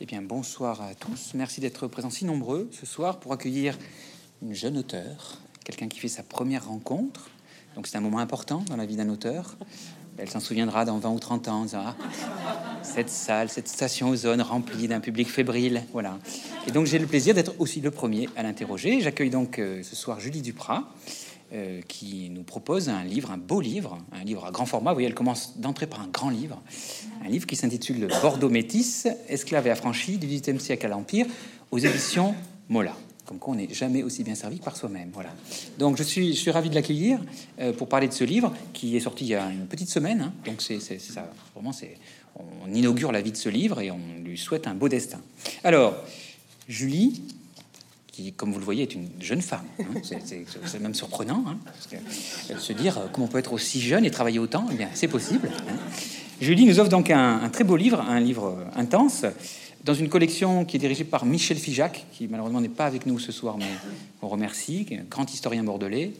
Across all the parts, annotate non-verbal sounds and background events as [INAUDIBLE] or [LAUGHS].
Eh bien, bonsoir à tous. Merci d'être présents si nombreux ce soir pour accueillir une jeune auteure, quelqu'un qui fait sa première rencontre. Donc, c'est un moment important dans la vie d'un auteur. Elle s'en souviendra dans 20 ou 30 ans. Cette salle, cette station ozone remplie d'un public fébrile. Voilà. Et donc, j'ai le plaisir d'être aussi le premier à l'interroger. J'accueille donc euh, ce soir Julie Duprat. Euh, qui nous propose un livre, un beau livre, un livre à grand format. Vous voyez, elle commence d'entrer par un grand livre, un livre qui s'intitule Le Bordeaux métis, esclave et affranchi du XVIIIe siècle à l'Empire, aux éditions Mola. Comme quoi, on n'est jamais aussi bien servi par soi-même. Voilà. Donc, je suis, je suis ravi de l'accueillir euh, pour parler de ce livre qui est sorti il y a une petite semaine. Hein. donc, c'est ça. Vraiment, c'est on inaugure la vie de ce livre et on lui souhaite un beau destin. Alors, Julie, qui, comme vous le voyez, est une jeune femme. Hein. [LAUGHS] C'est même surprenant, hein, parce que, euh, se dire euh, comment on peut être aussi jeune et travailler autant, eh bien, c'est possible. Hein. Julie nous offre donc un, très beau livre, un livre euh, intense, dans une collection qui est dirigée par Michel Fijac, qui malheureusement n'est pas avec nous ce soir, mais on remercie, un grand historien bordelais,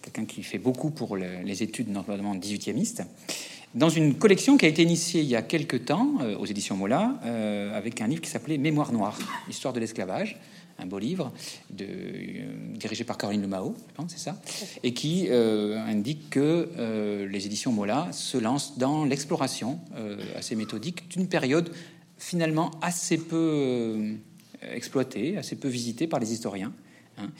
quelqu'un qui fait beaucoup pour les études, notamment 18e dans une collection qui a été initiée il y a quelques temps aux éditions Mola, avec un livre qui s'appelait Mémoire noire, histoire de l'esclavage, un beau livre de, euh, dirigé par Caroline Lemao, je pense, c'est ça, et qui euh, indique que euh, les éditions Mola se lancent dans l'exploration assez méthodique d'une période finalement assez peu exploitée, assez peu visitée par les historiens, hein,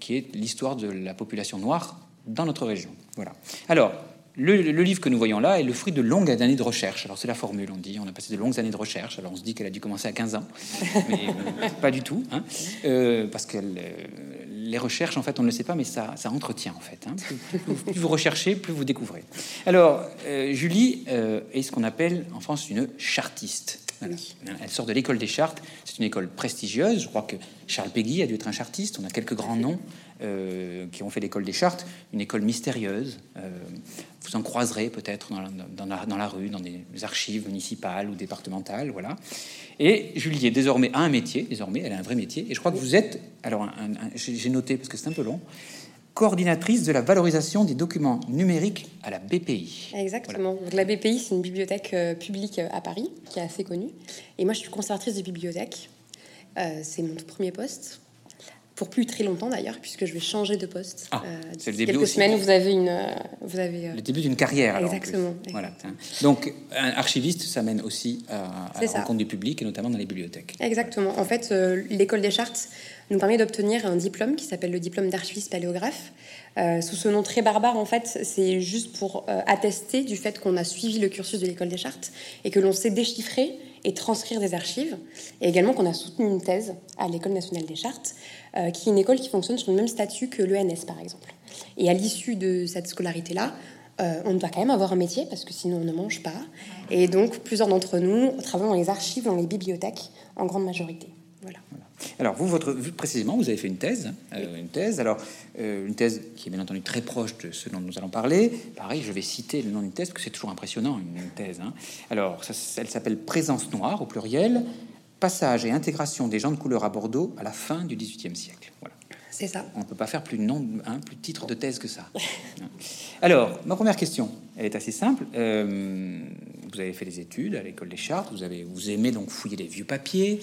qui est l'histoire de la population noire dans notre région. Voilà. Alors, le, livre que nous voyons là est le fruit de longues années de recherche. Alors c'est la formule, on dit, on a passé de longues années de recherche. Alors on se dit qu'elle a dû commencer à 15 ans, [LAUGHS] mais euh, pas du tout, hein. euh, parce que les recherches, en fait, on ne le sait pas, mais ça, ça entretient en fait. Hein. Plus, vous recherchez, plus vous découvrez. Alors euh, Julie est ce qu'on appelle en France une chartiste. Elle sort de l'école des chartes. C'est une école prestigieuse. Je crois que Charles Péguy a dû être un chartiste. On a quelques grands noms euh, qui ont fait l'école des chartes, une école mystérieuse. Euh, vous en croiserez peut-être dans, dans, la, rue, dans des archives municipales ou départementales, voilà. Et Julie est désormais a un métier, désormais, elle a un vrai métier. Et je crois que vous êtes, alors j'ai noté parce que c'est un peu long, coordinatrice de la valorisation des documents numériques à la BPI. Exactement. Donc, la BPI, c'est une bibliothèque euh, publique à Paris qui est assez connue. Et moi, je suis conservatrice de bibliothèque. c'est mon tout premier poste pour plus très longtemps d'ailleurs, puisque je vais changer de poste. Ah, euh, c'est le début quelques semaines, vous avez une, euh, vous avez euh, le début d'une carrière. Exactement. Voilà. Donc, un archiviste, ça mène aussi à, la rencontre du public, et notamment dans les bibliothèques. Exactement. En fait, l'école des chartes nous permet d'obtenir un diplôme qui s'appelle le diplôme d'archiviste paléographe. sous ce nom très barbare, en fait, c'est juste pour attester du fait qu'on a suivi le cursus de l'école des chartes et que l'on sait déchiffrer et transcrire des archives, et également qu'on a soutenu une thèse à l'École nationale des chartes, qui est une école qui fonctionne sur le même statut que l'ENS, par exemple. Et à l'issue de cette scolarité-là, euh, on doit quand même avoir un métier, parce que sinon on ne mange pas. Et donc, plusieurs d'entre nous travaillent dans les archives, dans les bibliothèques, en grande majorité. Voilà. Alors vous, votre, précisément, vous avez fait une thèse, euh, une thèse. Alors euh, une thèse qui est bien entendu très proche de ce dont nous allons parler. Pareil, je vais citer le nom d'une thèse parce que c'est toujours impressionnant une, thèse. Hein. Alors ça, elle s'appelle Présence noire au pluriel, passage et intégration des gens de couleur à Bordeaux à la fin du XVIIIe siècle. Voilà. C'est ça. On ne peut pas faire plus de nom, hein, plus de titre de thèse que ça. Alors, ma première question, elle est assez simple. Euh, vous avez fait des études à l'école des chartes, vous, avez, vous aimez donc fouiller les vieux papiers.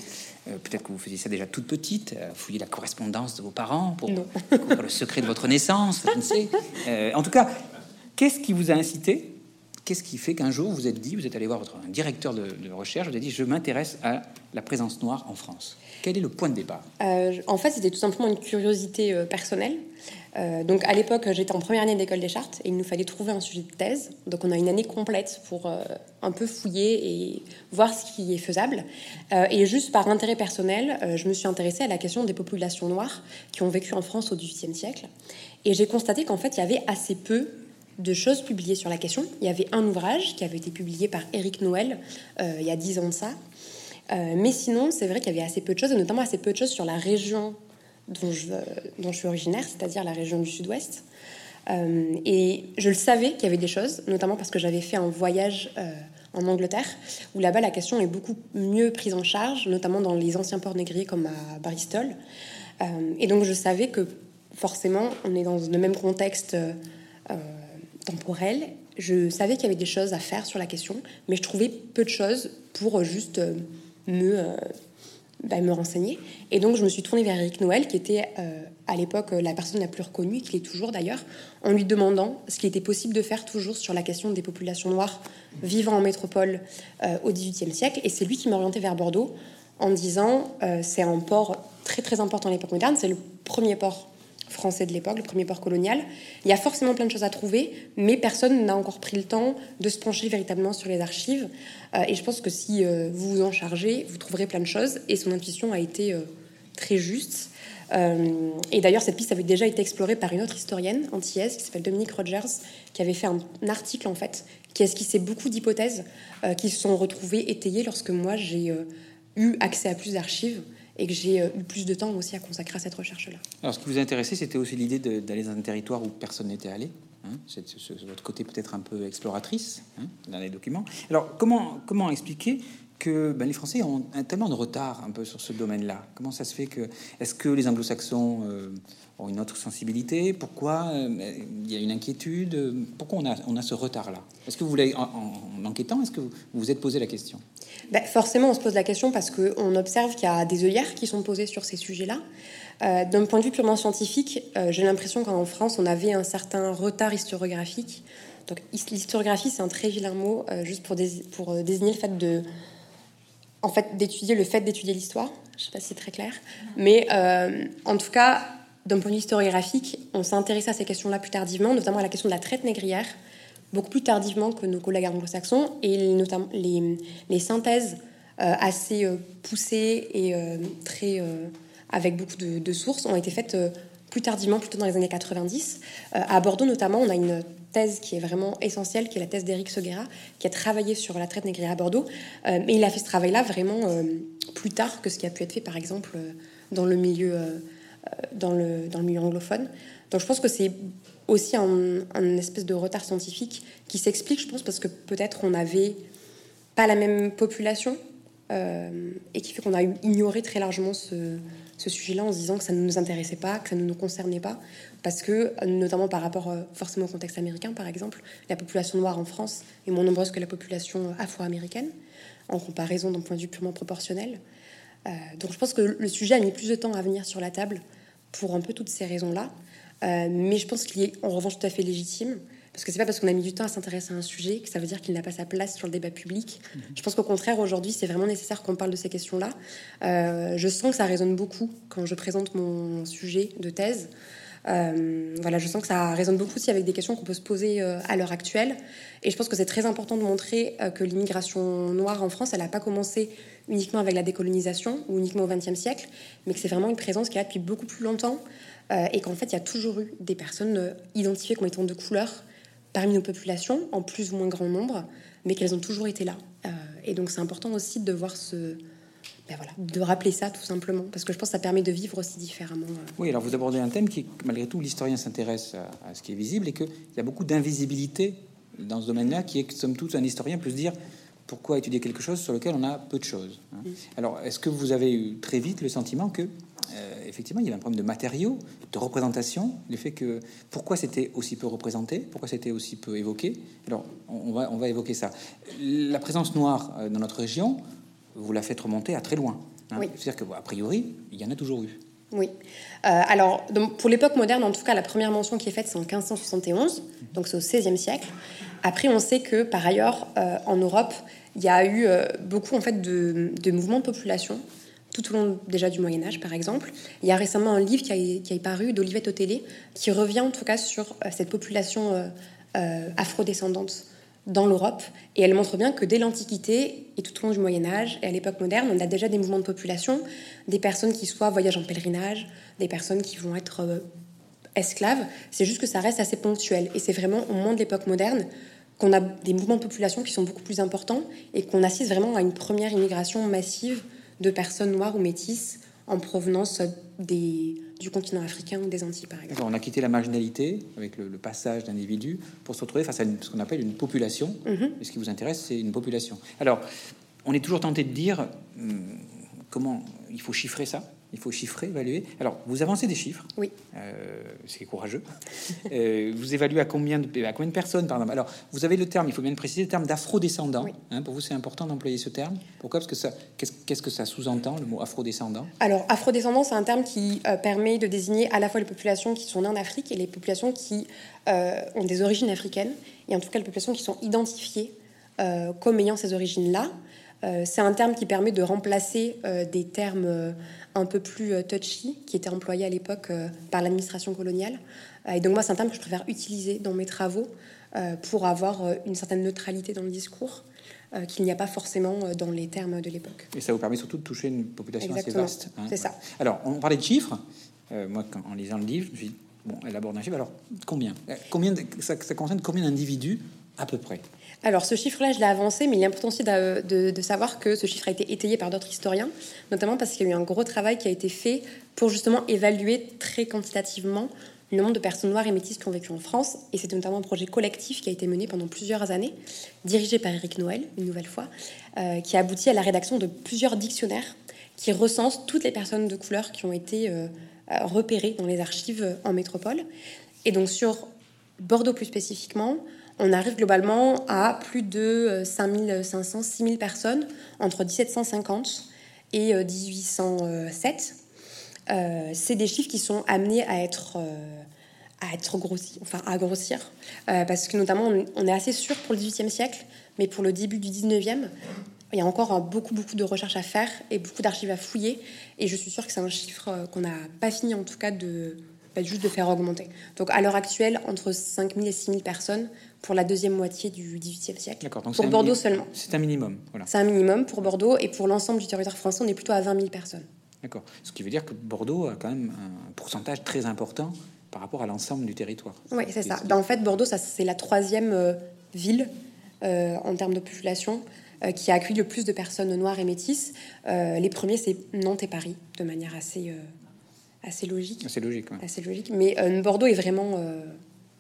Euh, peut-être que vous faisiez ça déjà toute petite, euh, fouiller la correspondance de vos parents pour découvrir le secret de votre naissance, je ne sais. en tout cas, qu'est-ce qui vous a incité Qu'est-ce qui fait qu'un jour vous êtes dit, vous êtes allé voir votre directeur de, de recherche, vous avez dit, je m'intéresse à la présence noire en France quel est le point de départ? Euh, En fait, c'était tout simplement une curiosité euh, personnelle. Euh, donc, à l'époque, j'étais en première année d'école des chartes et il nous fallait trouver un sujet de thèse. Donc, on a une année complète pour un peu fouiller et voir ce qui est faisable. et juste par intérêt personnel, je me suis intéressée à la question des populations noires qui ont vécu en France au XVIIIe siècle. Et j'ai constaté qu'en fait, il y avait assez peu de choses publiées sur la question. Il y avait un ouvrage qui avait été publié par Éric Noël il y a dix ans de ça, euh, mais sinon, c'est vrai qu'il y avait assez peu de choses, et notamment assez peu de choses sur la région dont je, je suis originaire, c'est-à-dire la région du sud-ouest. Euh, et je le savais qu'il y avait des choses, notamment parce que j'avais fait un voyage euh, en Angleterre, où là-bas la question est beaucoup mieux prise en charge, notamment dans les anciens ports négriers comme à Bristol. et donc je savais que forcément on est dans le même contexte temporel je savais qu'il y avait des choses à faire sur la question, mais je trouvais peu de choses pour juste me bah, me renseigner. Et donc, je me suis tournée vers Eric Noël, qui était euh, à l'époque la personne la plus reconnue, qui l'est toujours d'ailleurs, en lui demandant ce qu'il était possible de faire toujours sur la question des populations noires vivant en métropole euh, au XVIIIe siècle. Et c'est lui qui m'a orienté vers Bordeaux en disant euh, c'est un port très très important à l'époque moderne, c'est le premier port français de l'époque, le premier port colonial. Il y a forcément plein de choses à trouver, mais personne n'a encore pris le temps de se pencher véritablement sur les archives. Euh, et je pense que si euh, vous vous en chargez, vous trouverez plein de choses. Et son intuition a été euh, très juste. et d'ailleurs, cette piste avait déjà été explorée par une autre historienne antillaise qui s'appelle Dominique Rogers, qui avait fait un article en fait, qui esquissait beaucoup d'hypothèses qui se sont retrouvées étayées lorsque moi j'ai eu accès à plus d'archives et que j'ai eu plus de temps aussi à consacrer à cette recherche-là. Alors, ce qui vous a intéressé, c'était aussi l'idée d'aller dans un territoire où personne n'était allé. Hein, c'est votre côté peut-être un peu exploratrice hein, dans les documents. Alors, comment, comment expliquer que ben, les Français ont tellement de retard un peu sur ce domaine-là? Comment ça se fait que... Est-ce que les anglo-saxons euh, une autre sensibilité Pourquoi euh, il y a une inquiétude Pourquoi on a, on a ce retard-là? Est-ce que vous voulez, en, en enquêtant, est-ce que vous vous êtes posé la question? Ben, Forcément, on se pose la question parce qu'on observe qu'il y a des œillères qui sont posées sur ces sujets-là. Euh, d'un point de vue purement scientifique, euh, j'ai l'impression qu'en France, on avait un certain retard historiographique. Donc, l'historiographie, c'est un très vilain mot, euh, juste pour, pour désigner le fait de, en fait, d'étudier le fait d'étudier l'histoire. Je ne sais pas si c'est très clair, mais en tout cas, d'un point de vue historiographique, on s'est intéressé à ces questions-là plus tardivement, notamment à la question de la traite négrière, beaucoup plus tardivement que nos collègues anglo-saxons, et notamment les, synthèses assez poussées et très avec beaucoup de, sources, ont été faites euh, plus tardivement, plutôt dans les années 90. Euh, à Bordeaux notamment, on a une thèse qui est vraiment essentielle, qui est la thèse d'Éric Seguera, qui a travaillé sur la traite négrière à Bordeaux. Euh, mais il a fait ce travail-là vraiment plus tard que ce qui a pu être fait, par exemple, dans le milieu, dans le, dans le milieu anglophone. Donc je pense que c'est aussi un, espèce de retard scientifique qui s'explique, je pense, parce que peut-être on n'avait pas la même population et qui fait qu'on a ignoré très largement ce, ce sujet-là en se disant que ça ne nous intéressait pas, que ça ne nous concernait pas, parce que, notamment par rapport euh, forcément au contexte américain, par exemple, la population noire en France est moins nombreuse que la population afro-américaine, en comparaison d'un point de vue purement proportionnel. Euh, donc je pense que le sujet a mis plus de temps à venir sur la table pour un peu toutes ces raisons-là, euh, mais je pense qu'il est en revanche tout à fait légitime parce que c'est pas parce qu'on a mis du temps à s'intéresser à un sujet que ça veut dire qu'il n'a pas sa place sur le débat public. Mhm. Je pense qu'au contraire, aujourd'hui, c'est vraiment nécessaire qu'on parle de ces questions-là. Euh, je sens que ça résonne beaucoup quand je présente mon sujet de thèse. Euh, voilà, je sens que ça résonne beaucoup aussi avec des questions qu'on peut se poser euh, à l'heure actuelle. Et je pense que c'est très important de montrer que l'immigration noire en France, elle n'a pas commencé uniquement avec la décolonisation ou uniquement au XXe siècle, mais que c'est vraiment une présence qui est là depuis beaucoup plus longtemps et qu'en fait, il y a toujours eu des personnes identifiées comme étant de couleur parmi nos populations, en plus ou moins grand nombre, mais qu'elles ont toujours été là. Euh, et donc c'est important aussi de voir ce... Ben voilà, de rappeler ça tout simplement, parce que je pense que ça permet de vivre aussi différemment. Euh. Oui, alors vous abordez un thème qui, malgré tout, l'historien s'intéresse à, ce qui est visible et qu'il y a beaucoup d'invisibilité dans ce domaine-là, qui est, somme toute, un historien peut se dire pourquoi étudier quelque chose sur lequel on a peu de choses. Hein. Alors, est-ce que vous avez eu très vite le sentiment que euh, effectivement, il y avait un problème de matériaux, de représentation, le fait que pourquoi c'était aussi peu représenté, pourquoi c'était aussi peu évoqué? Alors, on va, on va évoquer ça. La présence noire euh, dans notre région, vous la faites remonter à très loin. Hein. C'est-à-dire que, a priori, il y en a toujours eu. Oui. Euh, alors, donc, pour l'époque moderne, en tout cas, la première mention qui est faite, c'est en 1571, donc c'est au XVIe siècle. Après, on sait que, par ailleurs, en Europe, il y a eu beaucoup en fait de, de mouvements de population tout au long déjà du Moyen Âge, par exemple. Il y a récemment un livre qui a, qui a paru d'Olivette Otélé, qui revient en tout cas sur euh, cette population euh, euh, afrodescendante dans l'Europe. Et elle montre bien que dès l'Antiquité et tout au long du Moyen Âge et à l'époque moderne, on a déjà des mouvements de population, des personnes qui soit voyagent en pèlerinage, des personnes qui vont être esclaves. C'est juste que ça reste assez ponctuel. Et c'est vraiment au moment de l'époque moderne qu'on a des mouvements de population qui sont beaucoup plus importants et qu'on assiste vraiment à une première immigration massive de personnes noires ou métisses en provenance des, du continent africain ou des Antilles, par exemple. On a quitté la marginalité avec le, passage d'individus pour se retrouver face à ce qu'on appelle une population. Mhm. Et ce qui vous intéresse, c'est une population. Alors, on est toujours tenté de dire hum, comment il faut chiffrer ça? Il faut chiffrer, évaluer. Alors, vous avancez des chiffres. Oui. Euh, c'est courageux. [LAUGHS] Euh, vous évaluez à combien, de, à combien de personnes, par exemple? Alors, vous avez le terme, il faut bien préciser, le terme d'afro-descendant. Hein, pour vous, c'est important d'employer ce terme. Pourquoi? Parce que ça, qu'est-ce, que ça sous-entend, le mot afro-descendant? Alors, afro-descendant, c'est un terme qui euh, permet de désigner à la fois les populations qui sont nées en Afrique et les populations qui ont des origines africaines, et en tout cas les populations qui sont identifiées comme ayant ces origines-là. C'est un terme qui permet de remplacer des termes un peu plus euh, touchy qui était employé à l'époque euh, par l'administration coloniale. Euh, et donc moi, c'est un terme que je préfère utiliser dans mes travaux pour avoir une certaine neutralité dans le discours. qu'il n'y a pas forcément dans les termes de l'époque. Et ça vous permet surtout de toucher une population assez vaste. Hein, c'est ça. Alors, on parlait de chiffres. moi, en lisant le livre, je me suis dit, bon, elle aborde un chiffre. Alors, combien, combien ça, ça concerne combien d'individus à peu près? Alors ce chiffre-là, je l'ai avancé, mais il est important aussi de, savoir que ce chiffre a été étayé par d'autres historiens, notamment parce qu'il y a eu un gros travail qui a été fait pour justement évaluer très quantitativement le nombre de personnes noires et métisses qui ont vécu en France. Et c'est notamment un projet collectif qui a été mené pendant plusieurs années, dirigé par Eric Noël, une nouvelle fois, euh, qui a abouti à la rédaction de plusieurs dictionnaires qui recensent toutes les personnes de couleur qui ont été euh, euh, repérées dans les archives en métropole. Et donc sur Bordeaux plus spécifiquement, on arrive globalement à plus de 5500, euh, 6000 personnes entre 1750 et 1807. Euh, euh, c'est des chiffres qui sont amenés à être, à être grossis, enfin à grossir, parce que notamment on est assez sûr pour le 18e siècle, mais pour le début du 19e, il y a encore beaucoup, beaucoup de recherches à faire et beaucoup d'archives à fouiller. Et je suis sûre que c'est un chiffre qu'on n'a pas fini, en tout cas, de, bah, juste de faire augmenter. Donc à l'heure actuelle, entre 5000 et 6000 personnes pour la deuxième moitié du XVIIIe siècle. D'accord, donc pour Bordeaux seulement. C'est un minimum. Voilà. C'est un minimum pour Bordeaux et pour l'ensemble du territoire français, on est plutôt à 20 000 personnes. D'accord. Ce qui veut dire que Bordeaux a quand même un pourcentage très important par rapport à l'ensemble du territoire. Oui, c'est ça. Ben, en fait, Bordeaux, ça, c'est la troisième euh, ville euh, en termes de population euh, qui a accueilli le plus de personnes noires et métisses. les premiers, c'est Nantes et Paris, de manière assez, assez logique. Assez logique, Assez logique. Mais Bordeaux est vraiment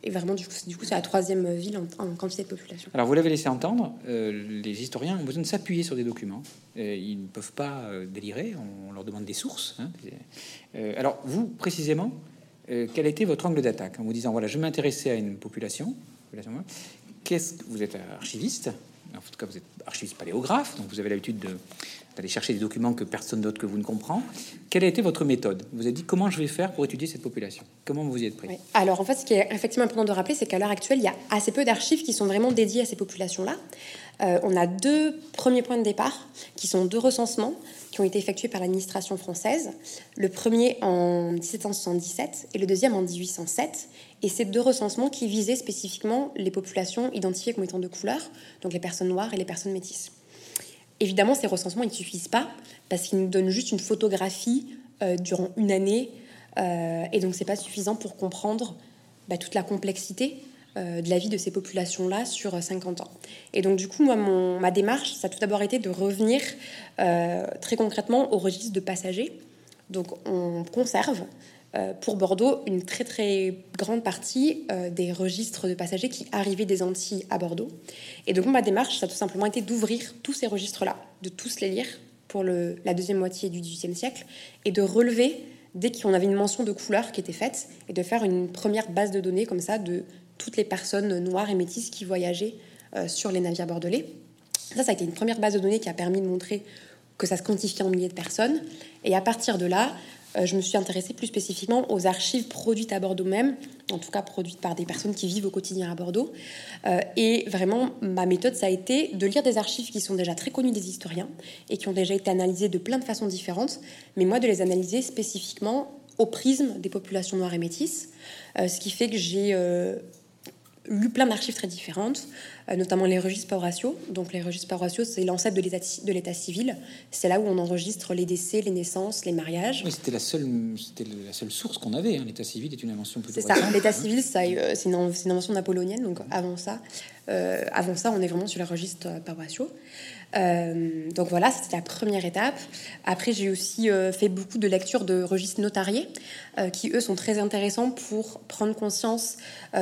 et vraiment, du coup, du coup c'est la troisième ville en, quantité de population. Alors, vous l'avez laissé entendre, euh, les historiens ont besoin de s'appuyer sur des documents. Euh, ils ne peuvent pas euh, délirer, on, leur demande des sources. Hein. alors, vous, précisément, quel a été votre angle d'attaque En vous disant, voilà, je m'intéressais à une population. Qu'est-ce que vous êtes archiviste en tout cas, vous êtes archiviste paléographe, donc vous avez l'habitude d'aller chercher des documents que personne d'autre que vous ne comprend. Quelle a été votre méthode? Vous avez dit comment je vais faire pour étudier cette population? Comment vous y êtes pris? Alors, en fait, ce qui est effectivement important de rappeler, c'est qu'à l'heure actuelle, il y a assez peu d'archives qui sont vraiment dédiées à ces populations-là. Euh, on a deux premiers points de départ, qui sont deux recensements qui ont été effectués par l'administration française. Le premier en 1777 et le deuxième en 1807. Et ces deux recensements qui visaient spécifiquement les populations identifiées comme étant de couleur, donc les personnes noires et les personnes métisses. Évidemment, ces recensements ne suffisent pas parce qu'ils nous donnent juste une photographie euh, durant une année. Euh, et donc, c'est pas suffisant pour comprendre bah, toute la complexité de la vie de ces populations-là sur 50 ans. Et donc, du coup, moi, ma démarche, ça a tout d'abord été de revenir très concrètement au registre de passagers. Donc, on conserve euh, pour Bordeaux une très très grande partie euh, des registres de passagers qui arrivaient des Antilles à Bordeaux. Et donc ma démarche, ça a tout simplement été d'ouvrir tous ces registres-là, de tous les lire pour la deuxième moitié du XVIIIe siècle, et de relever dès qu'on avait une mention de couleur qui était faite, et de faire une première base de données comme ça de toutes les personnes noires et métisses qui voyageaient euh, sur les navires bordelais. Ça, ça a été une première base de données qui a permis de montrer que ça se quantifiait en milliers de personnes. Et à partir de là, euh, je me suis intéressée plus spécifiquement aux archives produites à Bordeaux même, en tout cas produites par des personnes qui vivent au quotidien à Bordeaux. Euh, et vraiment, ma méthode, ça a été de lire des archives qui sont déjà très connues des historiens et qui ont déjà été analysées de plein de façons différentes, mais moi de les analyser spécifiquement au prisme des populations noires et métisses, ce qui fait que j'ai lu plein d'archives très différentes, euh, notamment les registres paroissiaux. Donc les registres paroissiaux, c'est l'ancêtre de l'état civil. C'est là où on enregistre les décès, les naissances, les mariages. Oui, c'était la seule, c'était la seule source qu'on avait. Hein. L'état civil est une invention plutôt. C'est ça. L'état civil, euh, c'est une, invention napoléonienne. Donc avant ça, euh, avant ça, on est vraiment sur les registres paroissiaux. Euh, donc voilà, c'était la première étape. Après, j'ai aussi euh, fait beaucoup de lectures de registres notariés, euh, qui eux sont très intéressants pour prendre conscience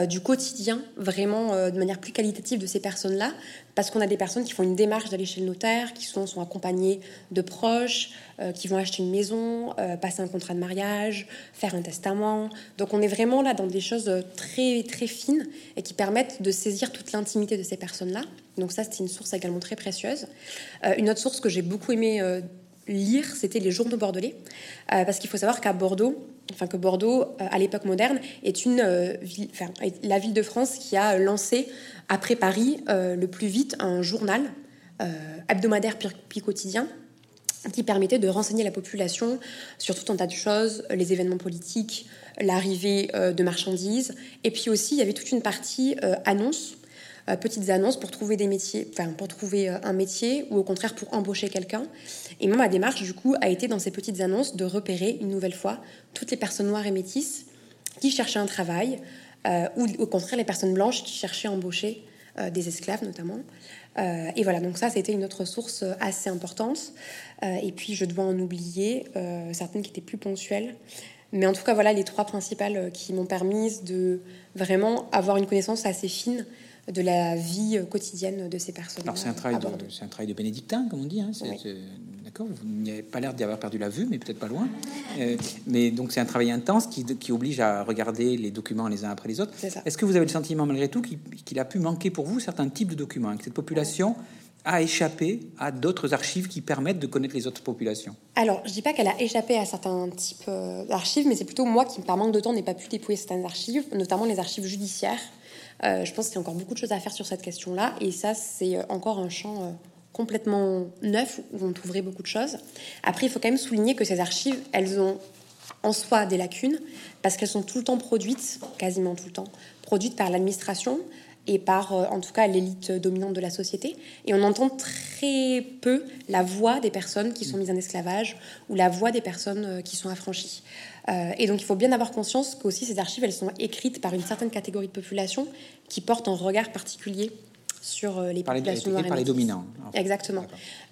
du quotidien, vraiment de manière plus qualitative de ces personnes-là, parce qu'on a des personnes qui font une démarche d'aller chez le notaire, qui sont, sont accompagnées de proches, qui vont acheter une maison, passer un contrat de mariage, faire un testament. Donc on est vraiment là dans des choses très très fines et qui permettent de saisir toute l'intimité de ces personnes-là. Donc ça, c'était une source également très précieuse. Euh, une autre source que j'ai beaucoup aimé euh, lire, c'était les journaux bordelais, euh, parce qu'il faut savoir qu'à Bordeaux, enfin que Bordeaux, à l'époque moderne, est une ville, la ville de France qui a lancé après Paris le plus vite un journal hebdomadaire puis quotidien qui permettait de renseigner la population sur tout un tas de choses, les événements politiques, l'arrivée de marchandises, et puis aussi il y avait toute une partie annonce petites annonces pour trouver des métiers, enfin pour trouver euh, un métier ou au contraire pour embaucher quelqu'un. Et moi, ma démarche, du coup, a été dans ces petites annonces de repérer une nouvelle fois toutes les personnes noires et métisses qui cherchaient un travail euh, ou au contraire les personnes blanches qui cherchaient à embaucher des esclaves notamment. et voilà, donc ça, c'était une autre source assez importante. et puis, je dois en oublier certaines qui étaient plus ponctuelles. Mais en tout cas, voilà les trois principales qui m'ont permis de vraiment avoir une connaissance assez fine de la vie quotidienne de ces personnes. Alors c'est un travail, de, c'est un travail de bénédictin, comme on dit. Hein, d'accord. Vous n'avez pas l'air d'y avoir perdu la vue, mais peut-être pas loin. Euh, mais donc c'est un travail intense qui, qui, oblige à regarder les documents les uns après les autres. Est-ce que vous avez le sentiment malgré tout qu'il, a pu manquer pour vous certains types de documents, que cette population a échappé à d'autres archives qui permettent de connaître les autres populations? Alors, je dis pas qu'elle a échappé à certains types euh, d'archives, mais c'est plutôt moi qui, par manque de temps, n'ai pas pu dépouiller certaines archives, notamment les archives judiciaires. Euh, je pense qu'il y a encore beaucoup de choses à faire sur cette question-là. Et ça, c'est euh, encore un champ euh, complètement neuf où on trouverait beaucoup de choses. Après, il faut quand même souligner que ces archives, elles ont en soi des lacunes parce qu'elles sont tout le temps produites, quasiment tout le temps, produites par l'administration et par en tout cas l'élite dominante de la société. Et on entend très peu la voix des personnes qui sont mises en esclavage ou la voix des personnes qui sont affranchies. Euh, et donc il faut bien avoir conscience qu'aussi ces archives, elles sont écrites par une certaine catégorie de population qui porte un regard particulier sur euh, les populations noires par les dominants. Exactement.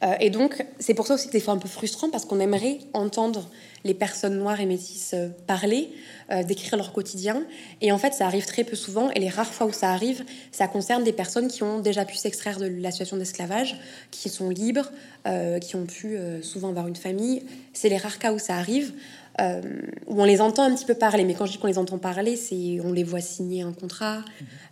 Euh, et donc, c'est pour ça aussi que c'est un peu frustrant parce qu'on aimerait entendre les personnes noires et métisses parler, décrire leur quotidien. Et en fait, ça arrive très peu souvent. Et les rares fois où ça arrive, ça concerne des personnes qui ont déjà pu s'extraire de la situation d'esclavage, qui sont libres, qui ont pu souvent avoir une famille. C'est les rares cas où ça arrive. Euh, où on les entend un petit peu parler. Mais quand je dis qu'on les entend parler, c'est on les voit signer un contrat,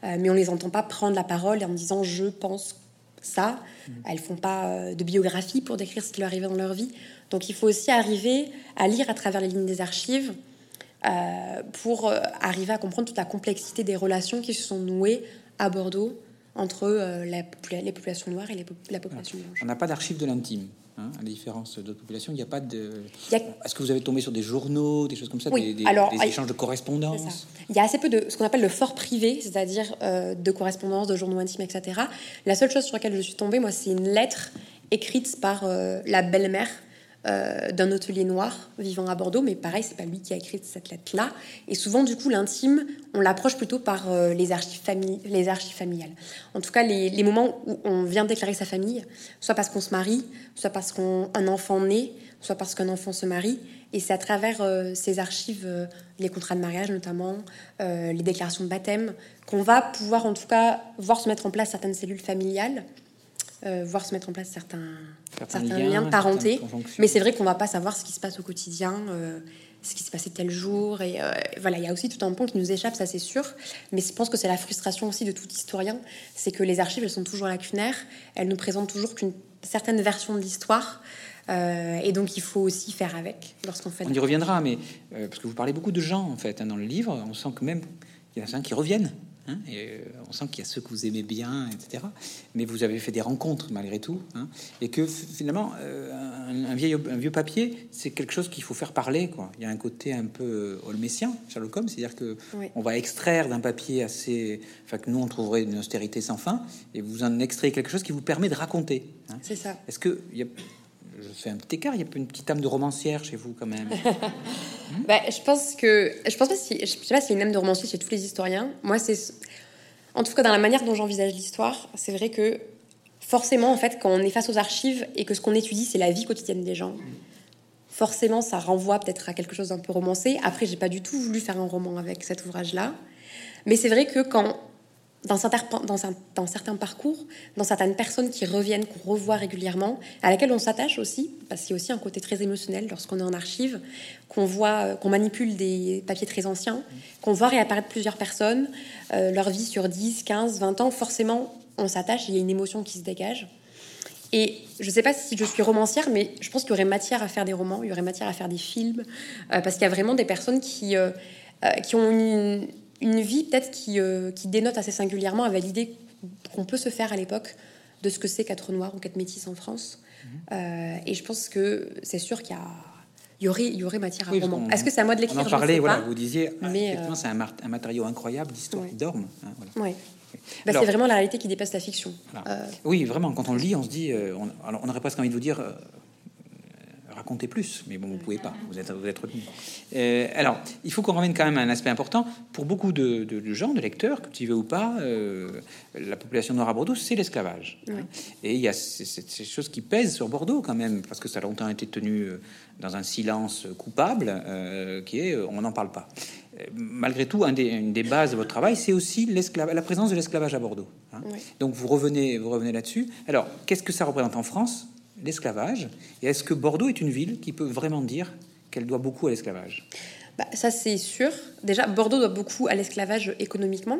euh, mais on les entend pas prendre la parole en disant je pense ça. Elles font pas euh, de biographie pour décrire ce qui leur arrivait dans leur vie. Donc il faut aussi arriver à lire à travers les lignes des archives pour arriver à comprendre toute la complexité des relations qui se sont nouées à Bordeaux entre les populations noires et la population blanche. On n'a pas d'archives de l'intime. Hein, à la différence d'autres populations, il n'y a pas de. Est-ce que vous avez tombé sur des journaux, des choses comme ça, des, échanges de correspondance Il y a assez peu de ce qu'on appelle le fort privé, c'est-à-dire euh, de correspondance, de journaux intimes, etc. La seule chose sur laquelle je suis tombée, moi, c'est une lettre écrite par euh, la belle-mère euh, d'un hôtelier noir vivant à Bordeaux, mais pareil, c'est pas lui qui a écrit cette lettre-là. Et souvent, du coup, l'intime, on l'approche plutôt par euh, les, archives les archives familiales. En tout cas, les, moments où on vient déclarer sa famille, soit parce qu'on se marie, soit parce qu'un enfant naît, soit parce qu'un enfant se marie. Et c'est à travers euh, ces archives, les contrats de mariage notamment, les déclarations de baptême, qu'on va pouvoir en tout cas voir se mettre en place certaines cellules familiales euh, voir se mettre en place certains, certains, liens, de parenté. Mais c'est vrai qu'on va pas savoir ce qui se passe au quotidien, euh, ce qui s'est passé tel jour. Et euh, voilà, il y a aussi tout un point qui nous échappe, ça c'est sûr. Mais je pense que c'est la frustration aussi de tout historien, c'est que les archives, elles sont toujours lacunaires. Elles nous présentent toujours qu'une certaine version de l'histoire. et donc il faut aussi faire avec lorsqu'on fait. On y reviendra, mais parce que vous parlez beaucoup de gens en fait hein, dans le livre, on sent que même il y en a certains qui reviennent Hein, et euh, on sent qu'il y a ceux que vous aimez bien, etc. Mais vous avez fait des rencontres malgré tout. Hein, et que finalement, euh, un, vieil, un vieux papier, c'est quelque chose qu'il faut faire parler. Quoi. Il y a un côté un peu euh, holmécien, Sherlock Holmes, c'est-à-dire que on va extraire d'un papier assez. Enfin, que nous, on trouverait une austérité sans fin, et vous en extrayez quelque chose qui vous permet de raconter. Hein. C'est ça. Est-ce que. Y a, je fais un petit écart, il y a une petite âme de romancière chez vous quand même. [LAUGHS] bah, je pense que je pense pas si je sais pas s'il y a une âme de romancier chez tous les historiens. Moi, c'est en tout cas dans la manière dont j'envisage l'histoire, c'est vrai que forcément, en fait, quand on est face aux archives et que ce qu'on étudie, c'est la vie quotidienne des gens, forcément, ça renvoie peut-être à quelque chose d'un peu romancé. Après, j'ai pas du tout voulu faire un roman avec cet ouvrage-là. Mais c'est vrai que quand dans dans, un, dans certains, parcours, dans certaines personnes qui reviennent, qu'on revoit régulièrement, à laquelle on s'attache aussi, parce qu'il y a aussi un côté très émotionnel lorsqu'on est en archive, qu'on voit, euh, qu'on manipule des papiers très anciens, qu'on voit réapparaître plusieurs personnes, euh, leur vie sur 10, 15, 20 ans, forcément, on s'attache, il y a une émotion qui se dégage. Et je ne sais pas si je suis romancière, mais je pense qu'il y aurait matière à faire des romans, il y aurait matière à faire des films, euh, parce qu'il y a vraiment des personnes qui, qui ont une, une vie peut-être qui, euh, qui, dénote assez singulièrement avec l'idée qu'on peut se faire à l'époque de ce que c'est qu'être noir ou qu'être métis en France. Mhm. Euh, et je pense que c'est sûr qu'il y a il y aurait, il y aurait matière à oui, roman. Est-ce que c'est à moi de l'écrire On en parlait, voilà, vous disiez, ah, mais euh, c'est un, un, matériau incroyable d'histoire qui dorme. Hein, voilà. Bah, c'est vraiment la réalité qui dépasse la fiction. Oui, vraiment, quand on le lit, on se dit, on, on aurait presque envie de vous dire, raconter plus, mais bon, vous pouvez pas, vous êtes, vous êtes retenu. Euh, alors, il faut qu'on ramène quand même un aspect important. Pour beaucoup de, gens, de lecteurs, que tu veux ou pas, euh, la population noire à Bordeaux, c'est l'esclavage. Et il y a ces, choses qui pèsent sur Bordeaux quand même, parce que ça a longtemps été tenu euh, dans un silence coupable, qui est on n'en parle pas. Malgré tout, un des, une des bases de votre travail, c'est aussi la présence de l'esclavage à Bordeaux. Hein. Donc vous revenez, vous revenez là-dessus. Alors, qu'est-ce que ça représente en France? L'esclavage Et est-ce que Bordeaux est une ville qui peut vraiment dire qu'elle doit beaucoup à l'esclavage? Bah, ça c'est sûr. Déjà, Bordeaux doit beaucoup à l'esclavage économiquement.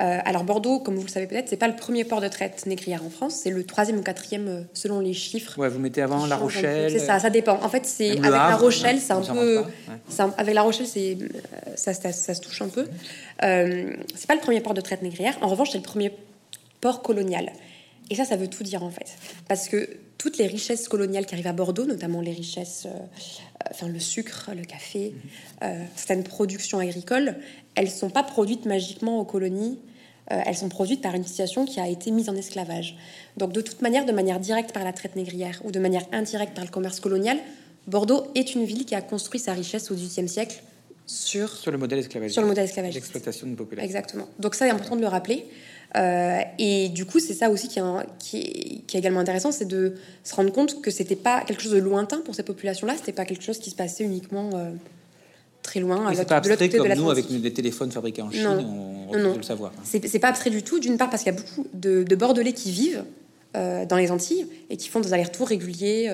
Euh, alors Bordeaux, comme vous le savez peut-être, c'est pas le premier port de traite négrière en France, c'est le troisième ou quatrième euh, selon les chiffres. Ouais, vous mettez avant La Rochelle. C'est ça, ça dépend. En fait, c'est avec La Rochelle, c'est un peu, avec La Rochelle, c'est ça, ça, se touche un peu. Euh, c'est pas le premier port de traite négrière. En revanche, c'est le premier port colonial. Et ça, ça veut tout dire en fait, parce que toutes les richesses coloniales qui arrivent à Bordeaux, notamment les richesses, euh, euh, enfin le sucre, le café, euh, certaines productions agricoles, elles sont pas produites magiquement aux colonies. elles sont produites par une situation qui a été mise en esclavage. Donc de toute manière, de manière directe par la traite négrière ou de manière indirecte par le commerce colonial, Bordeaux est une ville qui a construit sa richesse au XVIIIe siècle sur, sur le modèle esclavagiste. Sur le modèle esclavagiste. L'exploitation de population. Exactement. Donc ça, c'est important de le rappeler. Euh, et du coup, c'est ça aussi qui est, qui, est, également intéressant, c'est de se rendre compte que c'était pas quelque chose de lointain pour ces populations-là, c'était pas quelque chose qui se passait uniquement euh, très loin. c'est pas abstrait comme nous avec des téléphones fabriqués en Chine, on, peut le savoir. C'est pas abstrait du tout, d'une part parce qu'il y a beaucoup de, Bordelais qui vivent euh, dans les Antilles et qui font des allers-retours réguliers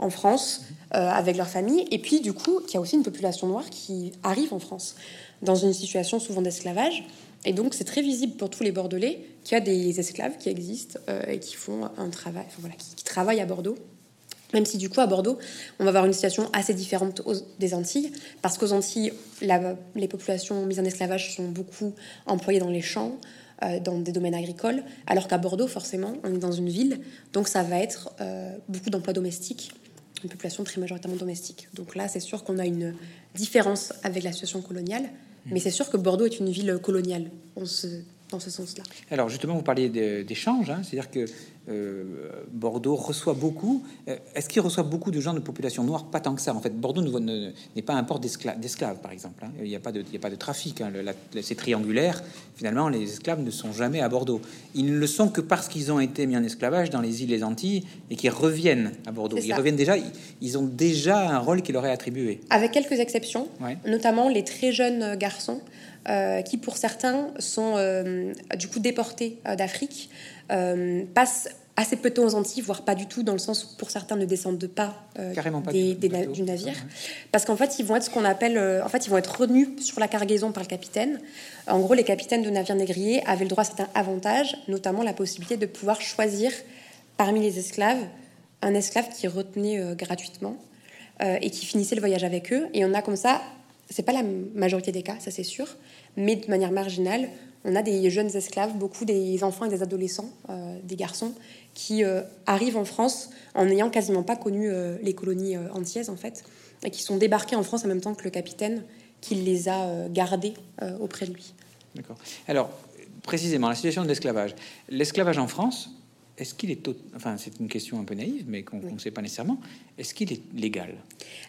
en France avec leur famille, et puis du coup, il y a aussi une population noire qui arrive en France dans une situation souvent d'esclavage. Et donc, c'est très visible pour tous les Bordelais qu'il y a des esclaves qui existent euh, et qui font un travail, voilà, qui, travaillent à Bordeaux. Même si du coup, à Bordeaux, on va avoir une situation assez différente des Antilles, parce qu'aux Antilles, les populations mises en esclavage sont beaucoup employées dans les champs, euh, dans des domaines agricoles, alors qu'à Bordeaux, forcément, on est dans une ville, donc ça va être euh, beaucoup d'emplois domestiques, une population très majoritairement domestique. Donc là, c'est sûr qu'on a une différence avec la situation coloniale, mais c'est sûr que Bordeaux est une ville coloniale dans ce sens-là. Alors justement, vous parliez d'échanges, hein, c'est-à-dire que Bordeaux reçoit beaucoup. Euh, est-ce qu'il reçoit beaucoup de gens de population noire? Pas tant que ça. En fait, Bordeaux n'est pas un port d'esclaves, par exemple. Hein. Il n'y a, pas de, a pas de trafic. Hein. C'est triangulaire. Finalement, les esclaves ne sont jamais à Bordeaux. Ils ne le sont que parce qu'ils ont été mis en esclavage dans les îles les Antilles et qu'ils reviennent à Bordeaux. Ils reviennent déjà. Ils ont déjà un rôle qui leur est attribué. Avec quelques exceptions, notamment les très jeunes garçons. Euh, qui pour certains sont du coup déportés d'Afrique, passent assez peu temps aux Antilles, voire pas du tout, dans le sens où pour certains ne descendent pas, euh, des, du navire, parce qu'en fait ils vont être ce qu'on appelle, euh, en fait ils vont être retenus sur la cargaison par le capitaine. En gros, les capitaines de navires négriers avaient le droit à certains avantages, notamment la possibilité de pouvoir choisir parmi les esclaves un esclave qui retenait euh, gratuitement et qui finissait le voyage avec eux. Et on a comme ça, c'est pas la majorité des cas, ça c'est sûr, mais de manière marginale, on a des jeunes esclaves, beaucoup des enfants et des adolescents, des garçons, qui euh, arrivent en France en n'ayant quasiment pas connu euh, les colonies euh, antillaises en fait, et qui sont débarqués en France en même temps que le capitaine qui les a gardés auprès de lui. D'accord. Alors, précisément, la situation de l'esclavage. L'esclavage en France, est-ce qu'il est, enfin c'est une question un peu naïve, mais qu'on ne sait pas nécessairement, est-ce qu'il est légal?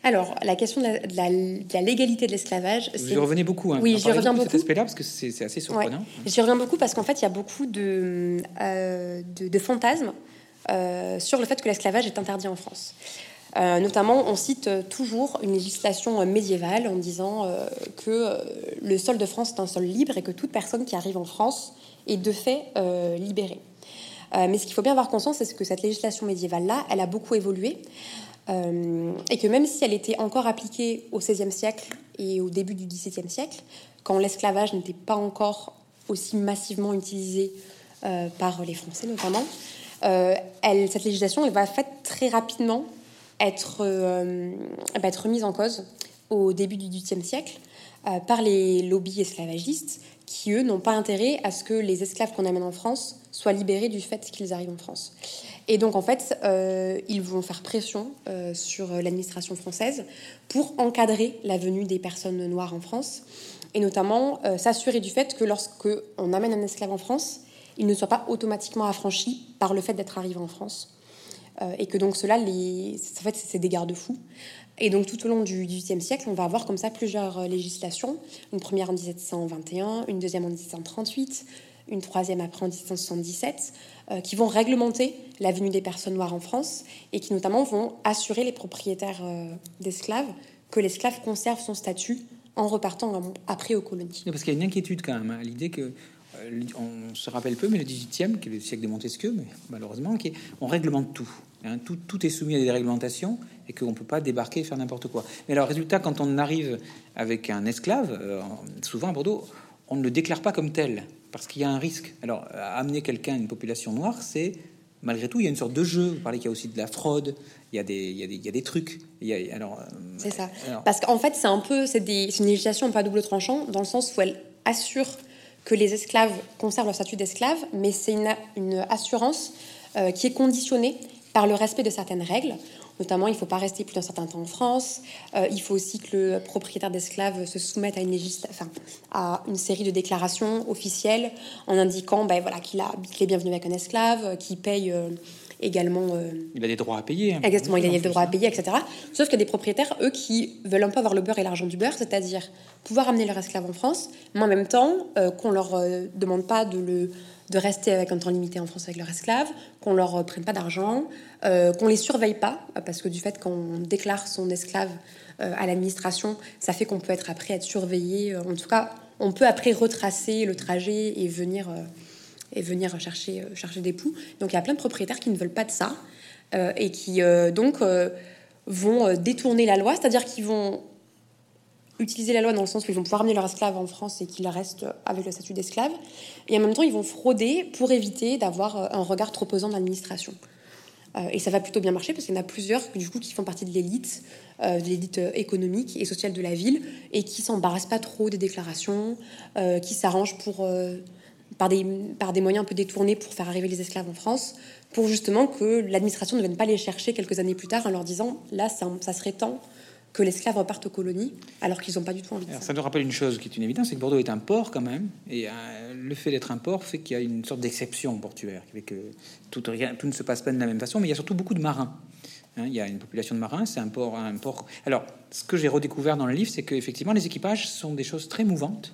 Alors la question de la, légalité de l'esclavage, vous y revenez beaucoup. Hein, oui, j'y reviens beaucoup. Cet aspect-là parce que c'est assez surprenant. J'y reviens beaucoup parce qu'en fait il y a beaucoup de, de, fantasmes sur le fait que l'esclavage est interdit en France. notamment, on cite toujours une législation médiévale en disant que le sol de France est un sol libre et que toute personne qui arrive en France est de fait libérée. Mais ce qu'il faut bien avoir conscience, c'est que cette législation médiévale-là, elle a beaucoup évolué. Euh, et que même si elle était encore appliquée au XVIe siècle et au début du XVIIe siècle, quand l'esclavage n'était pas encore aussi massivement utilisé euh, par les Français notamment, euh, cette législation va très rapidement être, être remise en cause au début du XVIIIe siècle par les lobbies esclavagistes qui, eux, n'ont pas intérêt à ce que les esclaves qu'on amène en France soient libérés du fait qu'ils arrivent en France. Et donc, en fait, euh, ils vont faire pression euh, sur l'administration française pour encadrer la venue des personnes noires en France, et notamment euh, s'assurer du fait que lorsque on amène un esclave en France, il ne soit pas automatiquement affranchi par le fait d'être arrivé en France. et que donc cela, en fait, c'est des garde-fous. Et donc tout au long du XVIIIe siècle, on va avoir comme ça plusieurs législations. Une première en 1721, une deuxième en 1738, une troisième après en 1777, euh, qui vont réglementer la venue des personnes noires en France et qui notamment vont assurer les propriétaires euh, d'esclaves que l'esclave conserve son statut en repartant après aux colonies. parce qu'il y a une inquiétude quand même, hein, l'idée que euh, on se rappelle peu, mais le 18e, qui est le siècle de Montesquieu, mais malheureusement, qui on réglemente tout, hein. tout. tout. est soumis à des réglementations et qu'on ne peut pas débarquer et faire n'importe quoi. Mais alors, résultat, quand on arrive avec un esclave, souvent à Bordeaux, on ne le déclare pas comme tel parce qu'il y a un risque. Alors, amener quelqu'un, une population noire, c'est malgré tout, il y a une sorte de jeu. Vous parlez qu'il y a aussi de la fraude, il y a des, il y a des, il y a des trucs. alors, c'est ça. Parce qu'en fait, c'est un peu, c'est, une législation à double tranchant, dans le sens où elle assure que les esclaves conservent leur statut d'esclave, mais c'est une, une assurance euh, qui est conditionnée par le respect de certaines règles. Notamment, il ne faut pas rester plus d'un certain temps en France. Euh, il faut aussi que le propriétaire d'esclaves se soumette à une, enfin, à une série de déclarations officielles en indiquant ben, voilà, qu'il est bienvenu avec un esclave, qu'il paye euh, également. Euh, il a des droits à payer. Hein. exactement, il a des droits à payer, etc. Sauf qu'il y a des propriétaires, eux, qui veulent un peu avoir le beurre et l'argent du beurre, c'est-à-dire pouvoir amener leur esclave en France, mais en même temps qu'on ne leur demande pas de le de rester avec un temps limité en France avec leur esclave, qu'on leur euh, prenne pas d'argent, euh, qu'on les surveille pas, parce que du fait qu'on déclare son esclave euh, à l'administration, ça fait qu'on peut être après être surveillé. En tout cas, on peut après retracer le trajet et venir et venir chercher chercher des poux. Donc il y a plein de propriétaires qui ne veulent pas de ça et qui donc vont détourner la loi, c'est-à-dire qu'ils vont utiliser la loi dans le sens où ils vont pouvoir amener leur esclave en France et qu'ils restent avec le statut d'esclave. Et en même temps, ils vont frauder pour éviter d'avoir euh, un regard trop pesant de l'administration. Euh, et ça va plutôt bien marcher parce qu'il y en a plusieurs du coup, qui font partie de l'élite, euh, de l'élite économique et sociale de la ville et qui s'embarrassent pas trop des déclarations, qui s'arrangent pour, par, des, moyens un peu détournés pour faire arriver les esclaves en France, pour justement que l'administration ne vienne pas les chercher quelques années plus tard en leur disant là, ça serait temps que l'esclave reparte aux colonies, alors qu'ils n'ont pas du tout envie de ça. Ça nous rappelle une chose qui est une évidence, c'est que Bordeaux est un port quand même, et euh, le fait d'être un port fait qu'il y a une sorte d'exception portuaire, que tout, rien, tout ne se passe pas de la même façon, mais il y a surtout beaucoup de marins. Hein, il y a une population de marins, c'est un port, un port. Alors, ce que j'ai redécouvert dans le livre, c'est qu'effectivement, les équipages sont des choses très mouvantes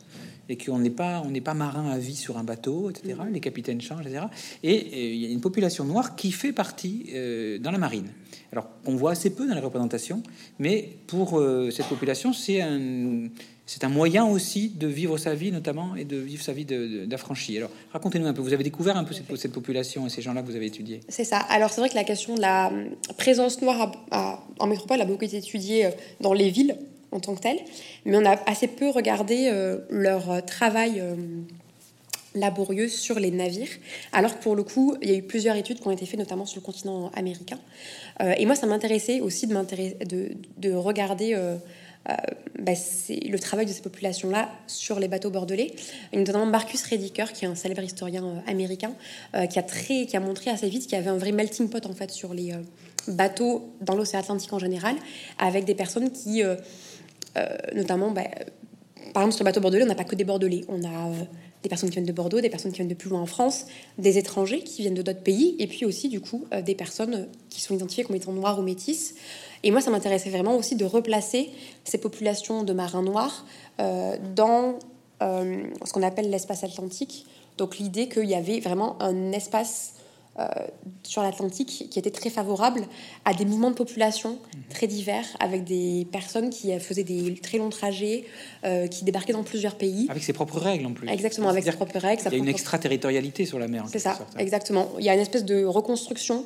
et qu'on n'est pas, on n'est pas marin à vie sur un bateau, etc. Mm. Les capitaines changent, etc. Et, il y a une population noire qui fait partie euh, dans la marine. Alors, on voit assez peu dans les représentations, mais pour euh, cette population, c'est un, c'est un moyen aussi de vivre sa vie, notamment, et de vivre sa vie d'affranchi. Alors, racontez-nous un peu, vous avez découvert un peu cette, cette population et ces gens-là que vous avez étudiés? C'est ça. Alors, c'est vrai que la question de la présence noire en métropole a beaucoup été étudiée euh, dans les villes en tant que telles, mais on a assez peu regardé euh, leur travail laborieux sur les navires, alors que pour le coup, il y a eu plusieurs études qui ont été faites, notamment sur le continent américain. Euh, et moi, ça m'intéressait aussi de, de, de regarder euh, euh, bah, le travail de ces populations-là sur les bateaux bordelais, notamment Marcus Rediker, qui est un célèbre historien américain, qui, a très, qui a montré assez vite qu'il y avait un vrai melting pot en fait sur les bateaux dans l'océan Atlantique en général, avec des personnes qui, notamment, bah, par exemple sur le bateau bordelais, on n'a pas que des bordelais, on a des personnes qui viennent de Bordeaux, des personnes qui viennent de plus loin en France, des étrangers qui viennent de d'autres pays, et puis aussi du coup euh, des personnes qui sont identifiées comme étant noires ou métisses. Et moi, ça m'intéressait vraiment aussi de replacer ces populations de marins noirs euh, dans euh, ce qu'on appelle l'espace atlantique. Donc l'idée qu'il y avait vraiment un espace sur l'Atlantique qui était très favorable à des mouvements de population mhm. très divers, avec des personnes qui faisaient des très longs trajets, qui débarquaient dans plusieurs pays. Avec ses propres règles en plus. Exactement, avec ses propres règles. Il y a une extraterritorialité sur la mer. C'est ça, hein. exactement. Il y a une espèce de reconstruction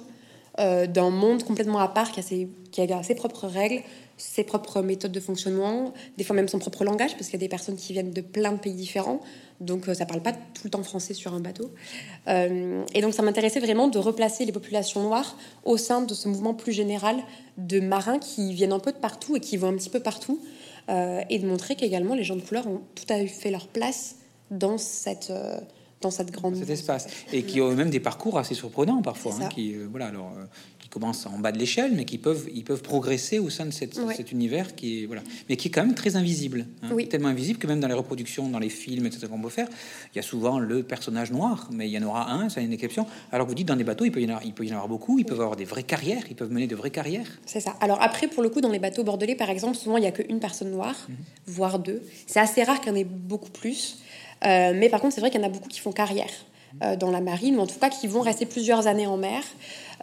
d'un monde complètement à part qui a, ses, qui a ses propres règles, ses propres méthodes de fonctionnement, des fois même son propre langage, parce qu'il y a des personnes qui viennent de plein de pays différents, donc euh, ça parle pas tout le temps français sur un bateau. Euh, et donc ça m'intéressait vraiment de replacer les populations noires au sein de ce mouvement plus général de marins qui viennent un peu de partout et qui vont un petit peu partout, euh, et de montrer qu'également les gens de couleur ont tout à fait leur place dans cette dans cette grande cet espace. Et qui ont même des parcours assez surprenants parfois hein, qui voilà alors commencent en bas de l'échelle, mais qui peuvent, ils peuvent progresser au sein de cet univers qui est, voilà, mais qui est quand même très invisible. Hein. Tellement invisible que même dans les reproductions, dans les films, etc., qu'on peut faire, il y a souvent le personnage noir, mais il y en aura un, c'est une exception. Alors que vous dites, dans des bateaux, il peut y en avoir, il peut y en avoir beaucoup, ils peuvent avoir des vraies carrières, ils peuvent mener de vraies carrières. C'est ça. Alors après, pour le coup, dans les bateaux bordelais, par exemple, souvent, il n'y a qu'une personne noire, mhm. voire deux. C'est assez rare qu'il y en ait beaucoup plus. Euh, mais par contre, c'est vrai qu'il y en a beaucoup qui font carrière dans la marine, ou en tout cas qui vont rester plusieurs années en mer.